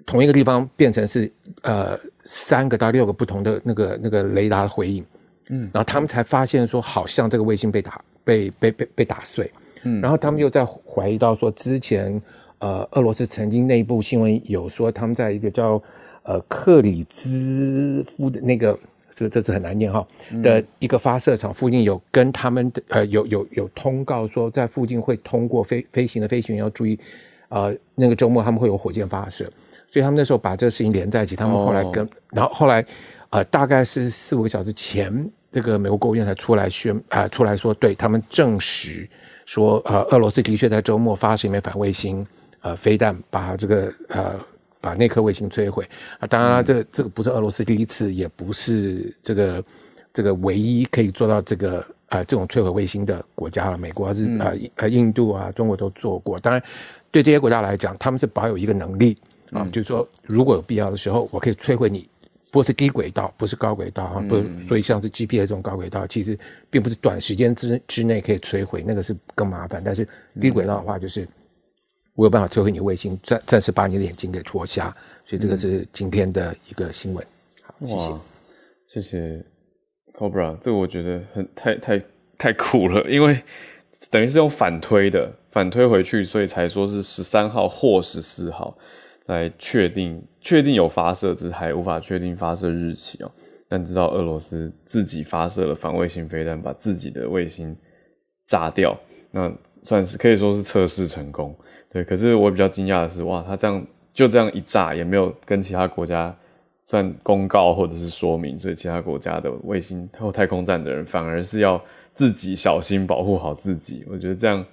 同一个地方变成是呃三个到六个不同的那个那个雷达的回应，嗯，然后他们才发现说好像这个卫星被打被被被被打碎，嗯，然后他们又在怀疑到说之前呃俄罗斯曾经内部新闻有说他们在一个叫呃克里兹夫的那个这个这次很难念哈的一个发射场附近有跟他们的呃有有有通告说在附近会通过飞飞行的飞行员要注意，呃那个周末他们会有火箭发射。所以他们那时候把这个事情连在一起，他们后来跟，哦然后后来，呃，大概是四五个小时前，这个美国国务院才出来宣，啊、出来说，对他们证实说，呃，俄罗斯的确在周末发射一枚反卫星，呃，飞弹把这个呃把那颗卫星摧毁啊。当然了，这这个不是俄罗斯第一次，也不是这个这个唯一可以做到这个呃这种摧毁卫星的国家了。美国是呃呃印度啊，中国都做过。当然，对这些国家来讲，他们是保有一个能力。啊，就是说，如果有必要的时候，我可以摧毁你，不是低轨道，不是高轨道啊，不是，所以像是 GPS 这种高轨道，其实并不是短时间之之内可以摧毁，那个是更麻烦。但是低轨道的话，就是我有办法摧毁你卫星，暂暂时把你的眼睛给戳瞎。所以这个是今天的一个新闻。好，谢谢。谢谢 Cobra，这个我觉得很太太太酷了，因为等于是用反推的，反推回去，所以才说是十三号或十四号来确定确定有发射，只是还无法确定发射日期哦。但知道俄罗斯自己发射了反卫星飞弹，把自己的卫星炸掉，那算是可以说是测试成功。对，可是我比较惊讶的是，哇，他这样就这样一炸，也没有跟其他国家算公告或者是说明，所以其他国家的卫星或太空站的人反而是要自己小心保护好自己。我觉得这样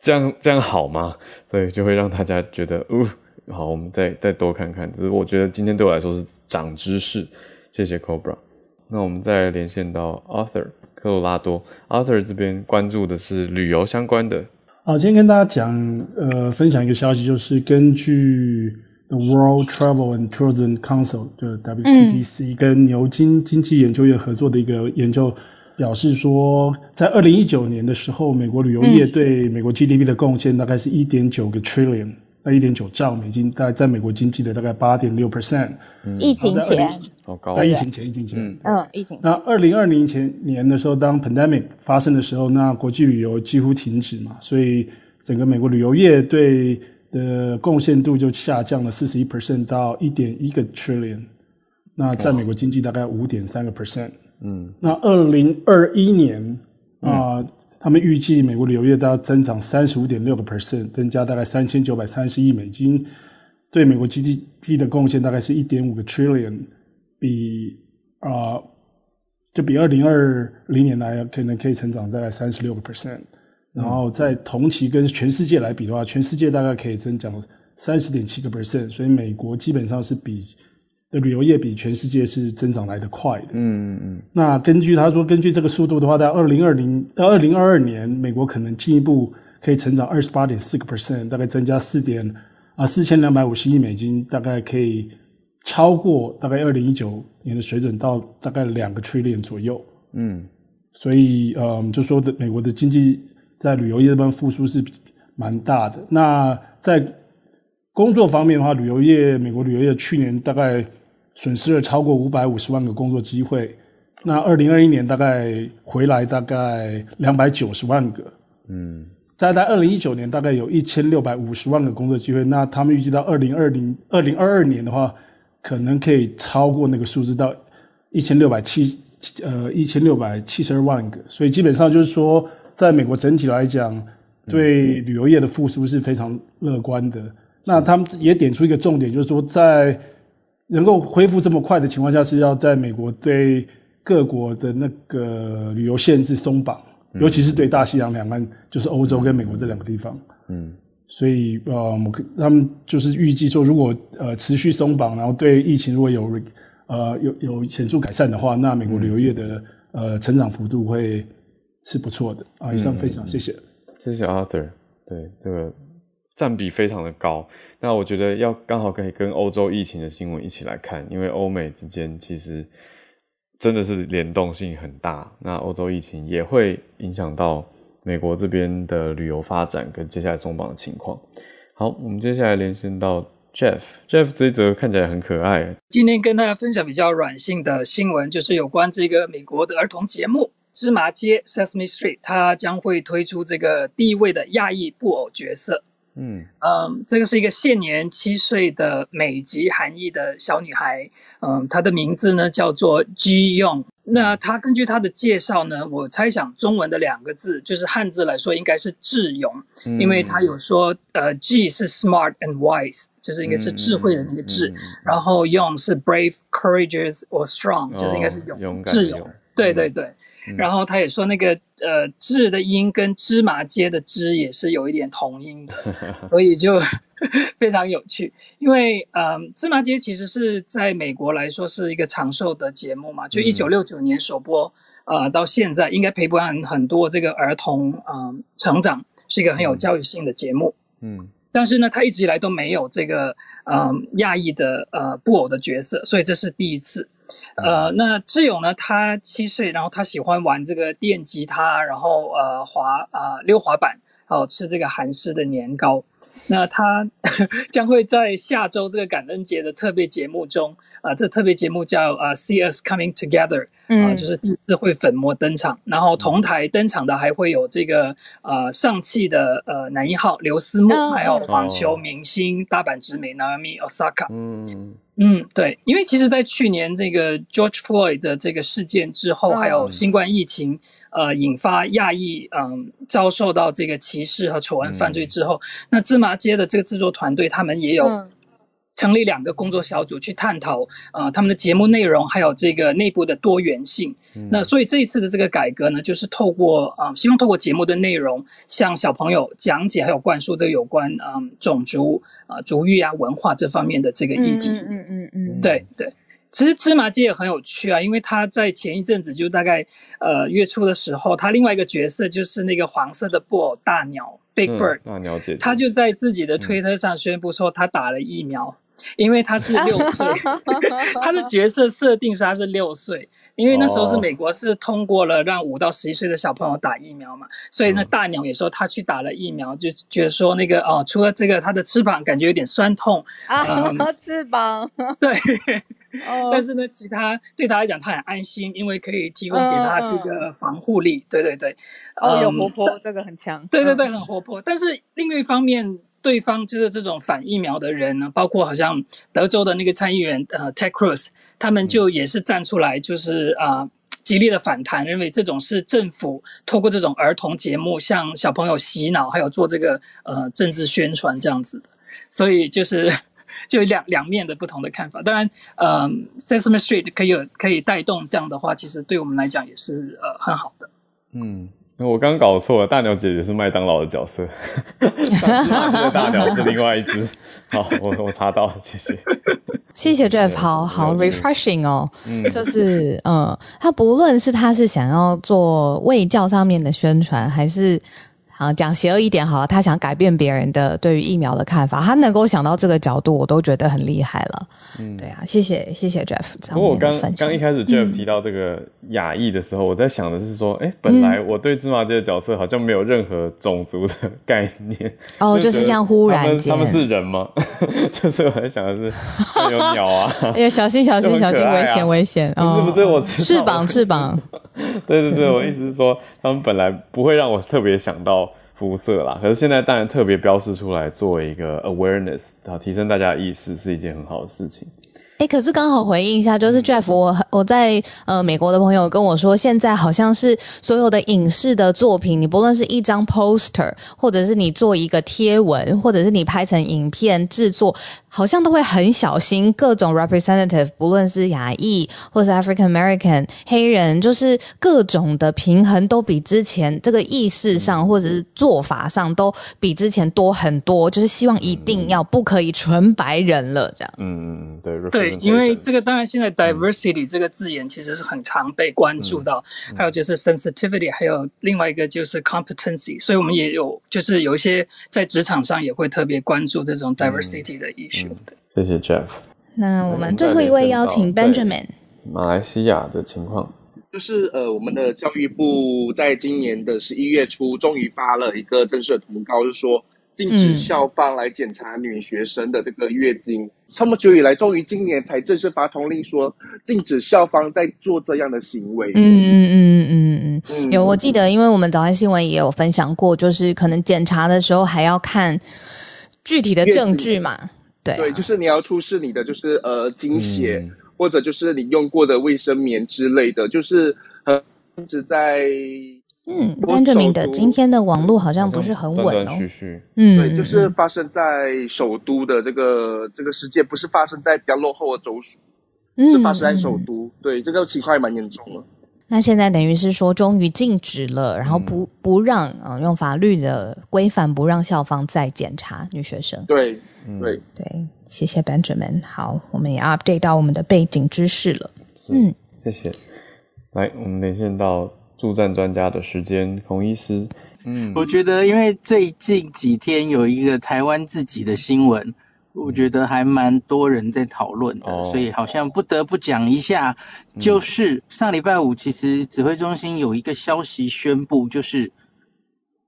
这样这样好吗？所以就会让大家觉得，哦，好，我们再再多看看。只是我觉得今天对我来说是长知识。谢谢 Cobra。那我们再连线到 Arthur 科罗拉多，Arthur 这边关注的是旅游相关的。好，今天跟大家讲，呃，分享一个消息，就是根据 The World Travel and Tourism Council 的 WTTC 跟牛津经济研究院合作的一个研究，表示说，在二零一九年的时候，美国旅游业对美国 GDP 的贡献大概是一点九个 trillion。那一点九兆美金，大概在美国经济的大概八点六 percent。疫情前，好高。在疫情前，疫情前，嗯，疫情。那二零二零前年的时候，当 pandemic 发生的时候，那国际旅游几乎停止嘛，所以整个美国旅游业对的贡献度就下降了四十一 percent 到一点一个 trillion。那在美国经济大概五点三个 percent。嗯。那二零二一年啊。他们预计美国旅游业大概增长三十五点六个 percent，增加大概三千九百三十亿美金，对美国 GDP 的贡献大概是一点五个 trillion，比啊就比二零二零年来可能可以成长大概三十六个 percent，然后在同期跟全世界来比的话，全世界大概可以增长三十点七个 percent，所以美国基本上是比。的旅游业比全世界是增长来的快的。嗯嗯嗯。那根据他说，根据这个速度的话，在二零二零到二零二二年，美国可能进一步可以成长二十八点四个 percent，大概增加四点啊四千两百五十亿美金，大概可以超过大概二零一九年的水准，到大概两个 trillion 左右。嗯。所以嗯，就说的美国的经济在旅游业这边复苏是蛮大的。那在工作方面的话，旅游业美国旅游业去年大概损失了超过五百五十万个工作机会。那二零二一年大概回来大概两百九十万个。嗯，再在二零一九年大概有一千六百五十万个工作机会。那他们预计到二零二零二零二二年的话，可能可以超过那个数字到一千六百七呃一千六百七十二万个。所以基本上就是说，在美国整体来讲，对旅游业的复苏是非常乐观的。那他们也点出一个重点，就是说，在能够恢复这么快的情况下，是要在美国对各国的那个旅游限制松绑，尤其是对大西洋两岸，就是欧洲跟美国这两个地方。嗯，所以呃，我们他们就是预计说，如果呃持续松绑，然后对疫情如果有呃有有显著改善的话，那美国旅游业的呃成长幅度会是不错的。啊，以上分享，谢谢。谢谢 Arthur。对这个。占比非常的高，那我觉得要刚好可以跟欧洲疫情的新闻一起来看，因为欧美之间其实真的是联动性很大。那欧洲疫情也会影响到美国这边的旅游发展跟接下来松绑的情况。好，我们接下来连线到 Jeff，Jeff 这一则看起来很可爱。今天跟大家分享比较软性的新闻，就是有关这个美国的儿童节目《芝麻街》（Sesame Street），它将会推出这个第一位的亚裔布偶角色。嗯嗯，这个是一个现年七岁的美籍韩裔的小女孩，嗯，她的名字呢叫做 Ji Young。那她根据她的介绍呢，我猜想中文的两个字就是汉字来说应该是智勇，因为她有说，呃，Ji 是 smart and wise，就是应该是智慧的那个智，然后 Young 是 brave, courageous or strong，就是应该是勇智勇，对对对。然后他也说，那个呃“智”的音跟芝麻街的“芝”也是有一点同音的，所以就 非常有趣。因为呃，芝麻街其实是在美国来说是一个长寿的节目嘛，就一九六九年首播，呃，到现在应该陪伴很多这个儿童嗯成长，是一个很有教育性的节目。嗯，但是呢，他一直以来都没有这个嗯亚裔的呃布偶的角色，所以这是第一次。呃，那志勇呢？他七岁，然后他喜欢玩这个电吉他，然后呃滑啊溜滑板，还有吃这个韩式的年糕。那他 将会在下周这个感恩节的特别节目中，啊，这特别节目叫啊 See Us Coming Together，啊，就是第一次会粉墨登场，然后同台登场的还会有这个呃上汽的呃男一号刘思慕，还有网球明星大阪直美 Naomi Osaka。嗯。嗯，对，因为其实，在去年这个 George Floyd 的这个事件之后，还有新冠疫情，呃，引发亚裔嗯遭受到这个歧视和丑闻犯罪之后，那芝麻街的这个制作团队，他们也有。成立两个工作小组去探讨，呃，他们的节目内容还有这个内部的多元性。那所以这一次的这个改革呢，就是透过啊，希望透过节目的内容，向小朋友讲解还有灌输这个有关嗯种族啊、族裔啊、文化这方面的这个议题。嗯嗯嗯，对对。其实芝麻街也很有趣啊，因为他在前一阵子就大概呃月初的时候，他另外一个角色就是那个黄色的布偶大鸟 Big Bird 大鸟姐姐，他就在自己的推特上宣布说他打了疫苗。因为他是六岁，他的角色设定是他是六岁，因为那时候是美国是通过了让五到十一岁的小朋友打疫苗嘛，所以那大鸟也说他去打了疫苗，就觉得说那个哦，除了这个他的翅膀感觉有点酸痛啊，翅膀。对，但是呢，其他对他来讲他很安心，因为可以提供给他这个。防护力，对对对，哦，有活泼，这个很强，对对对，很活泼，但是另一方面。对方就是这种反疫苗的人呢，包括好像德州的那个参议员呃，Ted Cruz，他们就也是站出来，就是啊，极力的反弹，认为这种是政府透过这种儿童节目向小朋友洗脑，还有做这个呃政治宣传这样子的，所以就是 就两两面的不同的看法。当然，呃，Sesame Street 可以有可以带动这样的话，其实对我们来讲也是呃很好的。嗯。我刚搞错了，大鸟姐姐是麦当劳的角色，大鸟是另外一只。好，我我查到，谢谢，谢谢 Jeff，好好 refreshing 哦，就是嗯，他不论是他是想要做卫教上面的宣传，还是。啊，讲邪恶一点好了，他想改变别人的对于疫苗的看法，他能够想到这个角度，我都觉得很厉害了。嗯，对啊，谢谢谢谢 Jeff。不过我刚刚一开始 Jeff 提到这个亚裔的时候，我在想的是说，哎，本来我对芝麻街的角色好像没有任何种族的概念。哦，就是像忽然间，他们是人吗？就是我在想的是 有鸟啊，哎呀，小心小心小心，危险危险！不是不是，我翅膀翅膀。对对对，我意思是说，他们本来不会让我特别想到。肤色啦，可是现在当然特别标示出来，作为一个 awareness 啊，提升大家的意识是一件很好的事情。哎，可是刚好回应一下，就是 Jeff，我我在呃美国的朋友跟我说，现在好像是所有的影视的作品，你不论是一张 poster，或者是你做一个贴文，或者是你拍成影片制作。好像都会很小心各种 representative，不论是亚裔或是 African American 黑人，就是各种的平衡都比之前这个意识上或者是做法上都比之前多很多，就是希望一定要不可以纯白人了这样。嗯嗯对对，因为这个当然现在 diversity 这个字眼其实是很常被关注到，还有就是 sensitivity，还有另外一个就是 competency，所以我们也有就是有一些在职场上也会特别关注这种 diversity 的 issue。谢谢 Jeff。那我们最后一位邀请 Benjamin。马来西亚的情况，就是呃，我们的教育部在今年的十一月初，终于发了一个正式的通告，就是说禁止校方来检查女学生的这个月经。这么久以来，终于今年才正式发通令，说禁止校方在做这样的行为。嗯嗯嗯嗯嗯，有我记得，因为我们早安新闻也有分享过，就是可能检查的时候还要看具体的证据嘛。对，对就是你要出示你的，就是呃，经血或者就是你用过的卫生棉之类的，就是呃，一直在嗯，Benjamin 的今天的网络好像不是很稳哦，嗯，对，就是发生在首都的这个这个事件，不是发生在比较落后的州属，嗯是发生在首都，对，这个情况也蛮严重的。那现在等于是说，终于禁止了，然后不不让啊，用法律的规范不让校方再检查女学生，对。对对，谢谢 Benjamin。好，我们也 update 到我们的背景知识了。嗯，谢谢。来，我们连线到助战专家的时间，孔医师。嗯，我觉得因为最近几天有一个台湾自己的新闻，我觉得还蛮多人在讨论的，所以好像不得不讲一下。就是上礼拜五，其实指挥中心有一个消息宣布，就是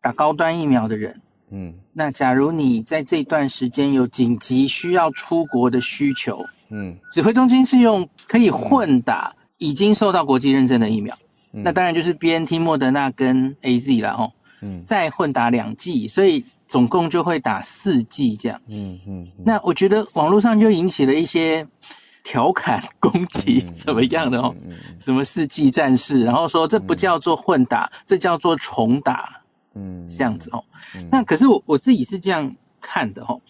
打高端疫苗的人。嗯，那假如你在这段时间有紧急需要出国的需求，嗯，指挥中心是用可以混打已经受到国际认证的疫苗，那当然就是 B N T、莫德纳跟 A Z 啦吼，嗯，再混打两剂，所以总共就会打四剂这样。嗯嗯。那我觉得网络上就引起了一些调侃、攻击，怎么样的哦？什么四剂战士，然后说这不叫做混打，这叫做重打。嗯，这样子哦。那可是我我自己是这样看的哦，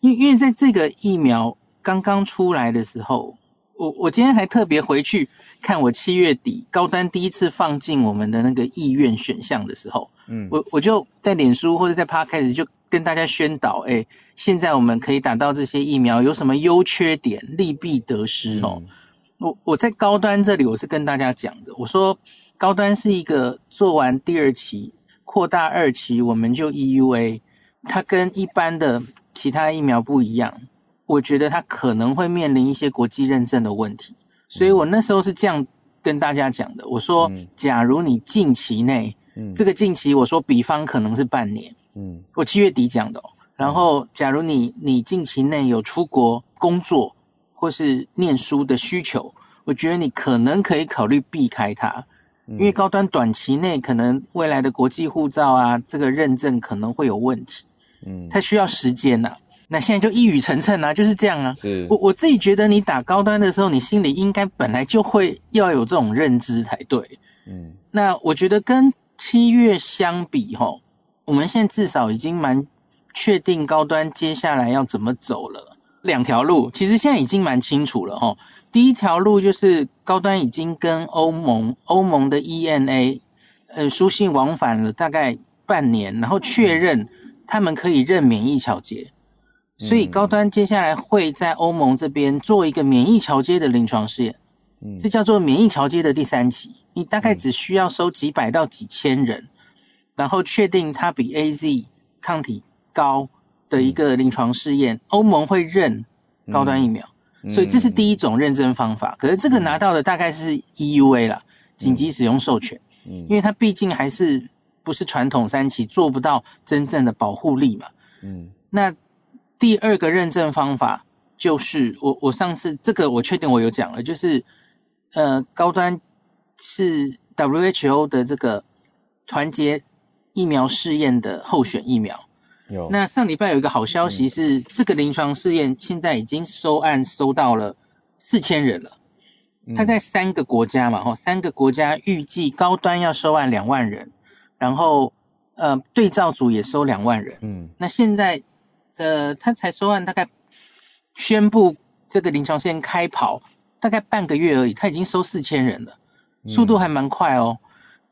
因为因为在这个疫苗刚刚出来的时候，我我今天还特别回去。看我七月底高端第一次放进我们的那个意愿选项的时候，嗯，我我就在脸书或者在 p 开始就跟大家宣导，哎，现在我们可以打到这些疫苗有什么优缺点、利弊得失哦。我我在高端这里我是跟大家讲的，我说高端是一个做完第二期扩大二期我们就 EUA，它跟一般的其他疫苗不一样，我觉得它可能会面临一些国际认证的问题。所以我那时候是这样跟大家讲的，我说，假如你近期内，这个近期我说比方可能是半年，嗯，我七月底讲的，然后假如你你近期内有出国工作或是念书的需求，我觉得你可能可以考虑避开它，因为高端短期内可能未来的国际护照啊，这个认证可能会有问题，嗯，它需要时间呐。那现在就一语成谶啊，就是这样啊。是，我我自己觉得你打高端的时候，你心里应该本来就会要有这种认知才对。嗯，那我觉得跟七月相比，哈，我们现在至少已经蛮确定高端接下来要怎么走了。两条路其实现在已经蛮清楚了，哈。第一条路就是高端已经跟欧盟欧盟的 ENA 呃书信往返了大概半年，然后确认他们可以认免疫桥接。所以高端接下来会在欧盟这边做一个免疫桥接的临床试验，嗯，这叫做免疫桥接的第三期。你大概只需要收几百到几千人，然后确定它比 A Z 抗体高的一个临床试验，欧盟会认高端疫苗。所以这是第一种认证方法。可是这个拿到的大概是 E U A 了，紧急使用授权，嗯，因为它毕竟还是不是传统三期，做不到真正的保护力嘛，嗯，那。第二个认证方法就是我我上次这个我确定我有讲了，就是呃高端是 WHO 的这个团结疫苗试验的候选疫苗。有那上礼拜有一个好消息是，这个临床试验现在已经收案收到了四千人了。它在三个国家嘛，哈，三个国家预计高端要收案两万人，然后呃对照组也收两万人。嗯，那现在。呃，他才收案，大概宣布这个临床试验开跑，大概半个月而已，他已经收四千人了，速度还蛮快哦。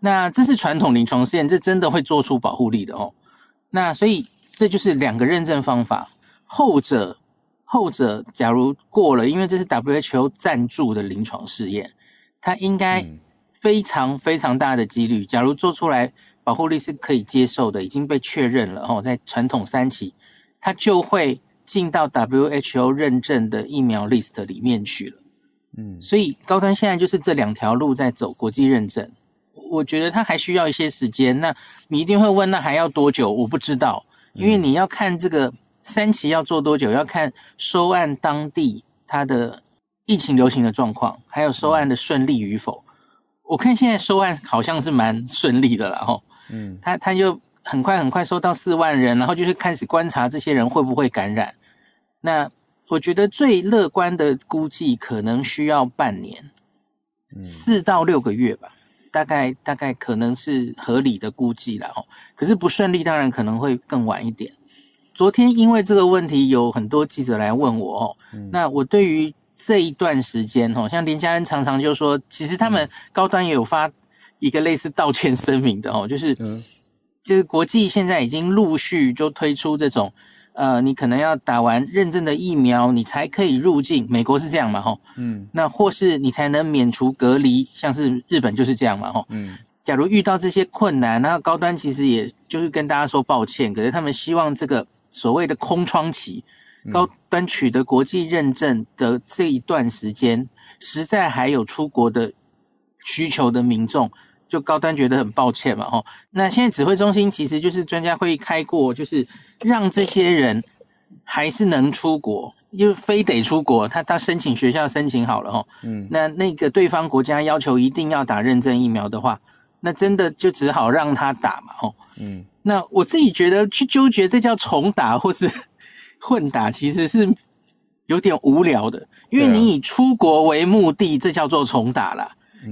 那这是传统临床试验，这真的会做出保护力的哦。那所以这就是两个认证方法，后者后者假如过了，因为这是 WHO 赞助的临床试验，它应该非常非常大的几率，假如做出来保护力是可以接受的，已经被确认了哦，在传统三期。它就会进到 WHO 认证的疫苗 list 里面去了，嗯，所以高端现在就是这两条路在走国际认证，我觉得它还需要一些时间。那你一定会问，那还要多久？我不知道，因为你要看这个三期要做多久，要看收案当地它的疫情流行的状况，还有收案的顺利与否。我看现在收案好像是蛮顺利的了，吼，嗯，他他就。很快很快收到四万人，然后就是开始观察这些人会不会感染。那我觉得最乐观的估计可能需要半年，四到六个月吧，大概大概可能是合理的估计了哦。可是不顺利，当然可能会更晚一点。昨天因为这个问题，有很多记者来问我哦。那我对于这一段时间哦，像林嘉恩常常就说，其实他们高端也有发一个类似道歉声明的哦，就是。就是国际现在已经陆续就推出这种，呃，你可能要打完认证的疫苗，你才可以入境。美国是这样嘛，吼，嗯，那或是你才能免除隔离，像是日本就是这样嘛，吼，嗯。假如遇到这些困难，那高端其实也就是跟大家说抱歉，可是他们希望这个所谓的空窗期，高端取得国际认证的这一段时间，实在还有出国的需求的民众。就高端觉得很抱歉嘛，吼。那现在指挥中心其实就是专家会议开过，就是让这些人还是能出国，因为非得出国，他他申请学校申请好了，吼。嗯。那那个对方国家要求一定要打认证疫苗的话，那真的就只好让他打嘛，哦，嗯，那我自己觉得去纠结这叫重打或是 混打，其实是有点无聊的，因为你以出国为目的，这叫做重打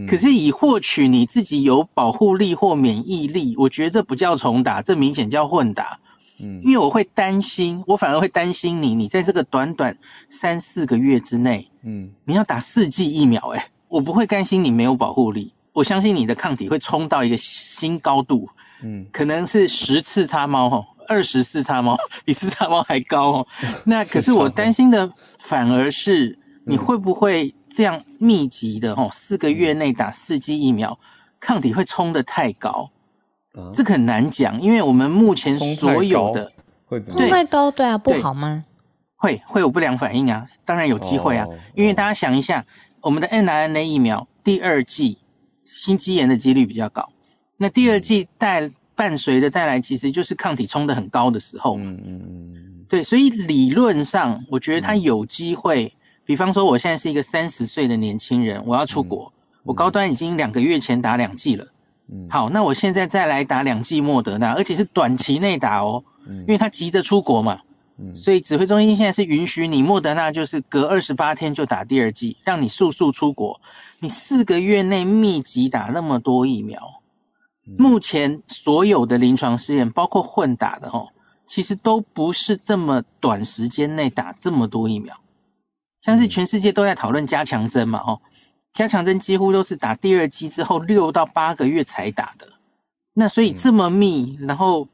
了。可是以获取你自己有保护力或免疫力，我觉得这不叫重打，这明显叫混打。嗯，因为我会担心，我反而会担心你，你在这个短短三四个月之内，嗯，你要打四剂疫苗，诶我不会担心你没有保护力，我相信你的抗体会冲到一个新高度，嗯，可能是十次擦猫吼，二十次擦猫，比四擦猫还高哦。那可是我担心的反而是你会不会。这样密集的哦，四个月内打四剂疫苗，抗体会冲的太高，这很难讲，因为我们目前所有的会怎么太高？对啊，不好吗？会会有不良反应啊，当然有机会啊，因为大家想一下，我们的 n r n a 疫苗第二剂心肌炎的几率比较高，那第二剂带伴随的带来其实就是抗体冲的很高的时候，嗯嗯嗯，对，所以理论上我觉得它有机会。比方说，我现在是一个三十岁的年轻人，我要出国，我高端已经两个月前打两剂了。嗯，好，那我现在再来打两剂莫德纳，而且是短期内打哦，嗯因为他急着出国嘛。嗯，所以指挥中心现在是允许你莫德纳就是隔二十八天就打第二剂，让你速速出国。你四个月内密集打那么多疫苗，目前所有的临床试验，包括混打的哦，其实都不是这么短时间内打这么多疫苗。像是全世界都在讨论加强针嘛，哦，加强针几乎都是打第二剂之后六到八个月才打的。那所以这么密，然后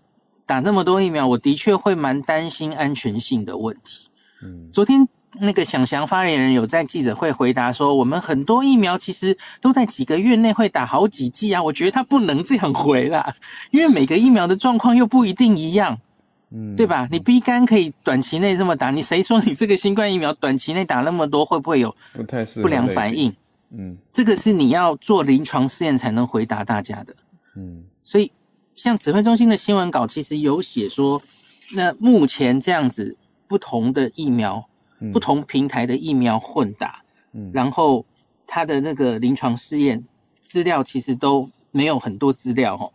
打那么多疫苗，我的确会蛮担心安全性的问题。嗯，昨天那个想翔发言人有在记者会回答说，我们很多疫苗其实都在几个月内会打好几剂啊。我觉得他不能这样回啦，因为每个疫苗的状况又不一定一样。嗯，对吧？你 B 肝可以短期内这么打，你谁说你这个新冠疫苗短期内打那么多会不会有不太不良反应？嗯，这个是你要做临床试验才能回答大家的。嗯，所以像指挥中心的新闻稿其实有写说，那目前这样子不同的疫苗、不同平台的疫苗混打，嗯，然后它的那个临床试验资料其实都没有很多资料哦。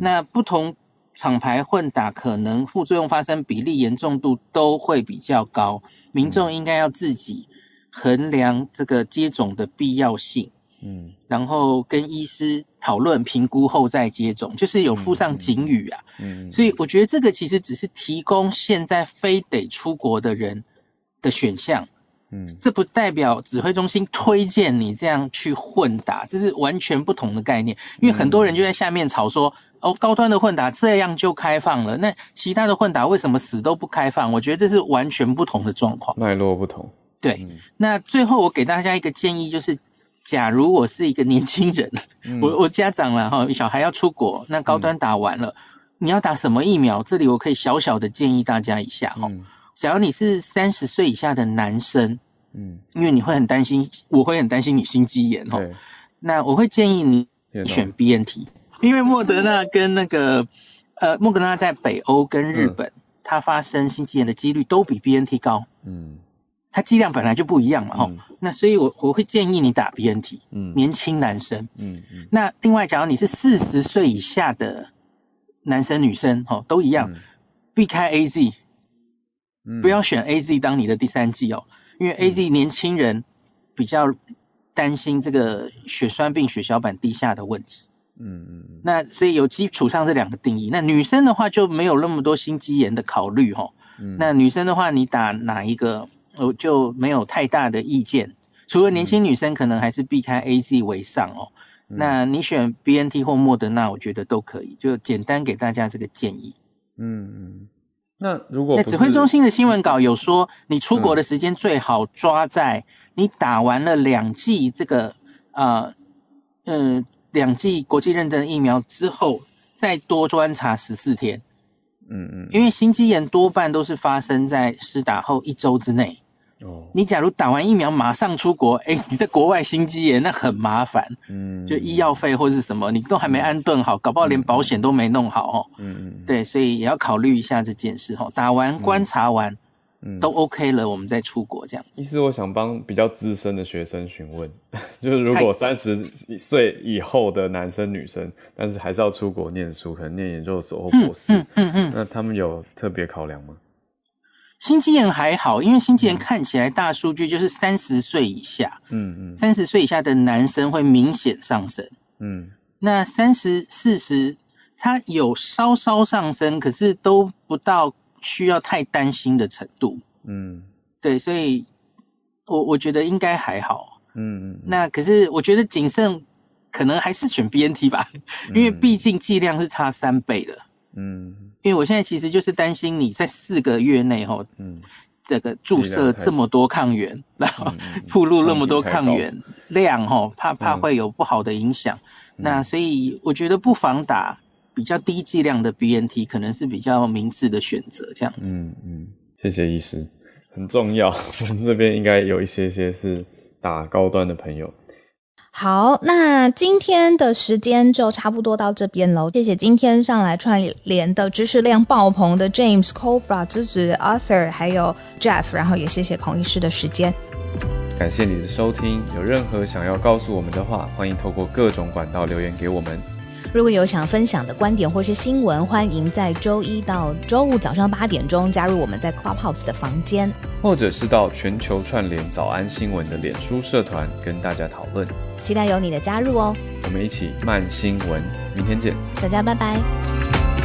那不同。厂牌混打可能副作用发生比例、严重度都会比较高，民众应该要自己衡量这个接种的必要性，嗯，然后跟医师讨论评估后再接种，就是有附上警语啊，嗯，所以我觉得这个其实只是提供现在非得出国的人的选项，嗯，这不代表指挥中心推荐你这样去混打，这是完全不同的概念，因为很多人就在下面吵说。哦，高端的混打这样就开放了，那其他的混打为什么死都不开放？我觉得这是完全不同的状况，脉络不同。对，那最后我给大家一个建议，就是假如我是一个年轻人，我我家长了哈，小孩要出国，那高端打完了，你要打什么疫苗？这里我可以小小的建议大家一下哈。假如你是三十岁以下的男生，嗯，因为你会很担心，我会很担心你心肌炎哦。那我会建议你选 BNT。因为莫德纳跟那个呃，莫德纳在北欧跟日本，它发生心肌炎的几率都比 B N T 高。嗯，它剂量本来就不一样嘛，吼。那所以我我会建议你打 B N T。嗯，年轻男生。嗯嗯。那另外，假如你是四十岁以下的男生女生，吼，都一样，避开 A Z，不要选 A Z 当你的第三剂哦，因为 A Z 年轻人比较担心这个血栓病、血小板低下的问题。嗯嗯，那所以有基础上这两个定义，那女生的话就没有那么多心肌炎的考虑哈。那女生的话，你打哪一个，我就没有太大的意见。除了年轻女生可能还是避开 A Z 为上哦。那你选 B N T 或莫德纳，我觉得都可以。就简单给大家这个建议。嗯嗯，那如果那指挥中心的新闻稿有说，你出国的时间最好抓在你打完了两剂这个啊嗯。两剂国际认证疫苗之后，再多观察十四天。嗯嗯，因为心肌炎多半都是发生在施打后一周之内。哦，你假如打完疫苗马上出国，哎，你在国外心肌炎那很麻烦。嗯，就医药费或者是什么，你都还没安顿好，搞不好连保险都没弄好哦。嗯嗯，对，所以也要考虑一下这件事哈。打完观察完，都 OK 了，我们再出国这样子。其实我想帮比较资深的学生询问，就是如果三十岁以后的男生女生，但是还是要出国念书，可能念研究所或博士，嗯嗯嗯，那他们有特别考量吗？新纪元还好，因为新纪元看起来大数据就是三十岁以下，嗯嗯，三十岁以下的男生会明显上升，嗯，那三十四十他有稍稍上升，可是都不到。需要太担心的程度，嗯，对，所以我我觉得应该还好，嗯嗯。那可是我觉得谨慎，可能还是选 BNT 吧，因为毕竟剂量是差三倍的，嗯。因为我现在其实就是担心你在四个月内哈，嗯，这个注射这么多抗原，然后铺露那么多抗原量哈，怕怕会有不好的影响。那所以我觉得不妨打。比较低剂量的 BNT 可能是比较明智的选择，这样子。嗯嗯，谢谢医师，很重要。我们这边应该有一些些是打高端的朋友。好，那今天的时间就差不多到这边喽。谢谢今天上来串联的知识量爆棚的 James Cobra 之子 Arthur，还有 Jeff，然后也谢谢孔医师的时间。感谢你的收听，有任何想要告诉我们的话，欢迎透过各种管道留言给我们。如果有想分享的观点或是新闻，欢迎在周一到周五早上八点钟加入我们在 Clubhouse 的房间，或者是到全球串联早安新闻的脸书社团跟大家讨论。期待有你的加入哦！我们一起慢新闻，明天见，大家拜拜。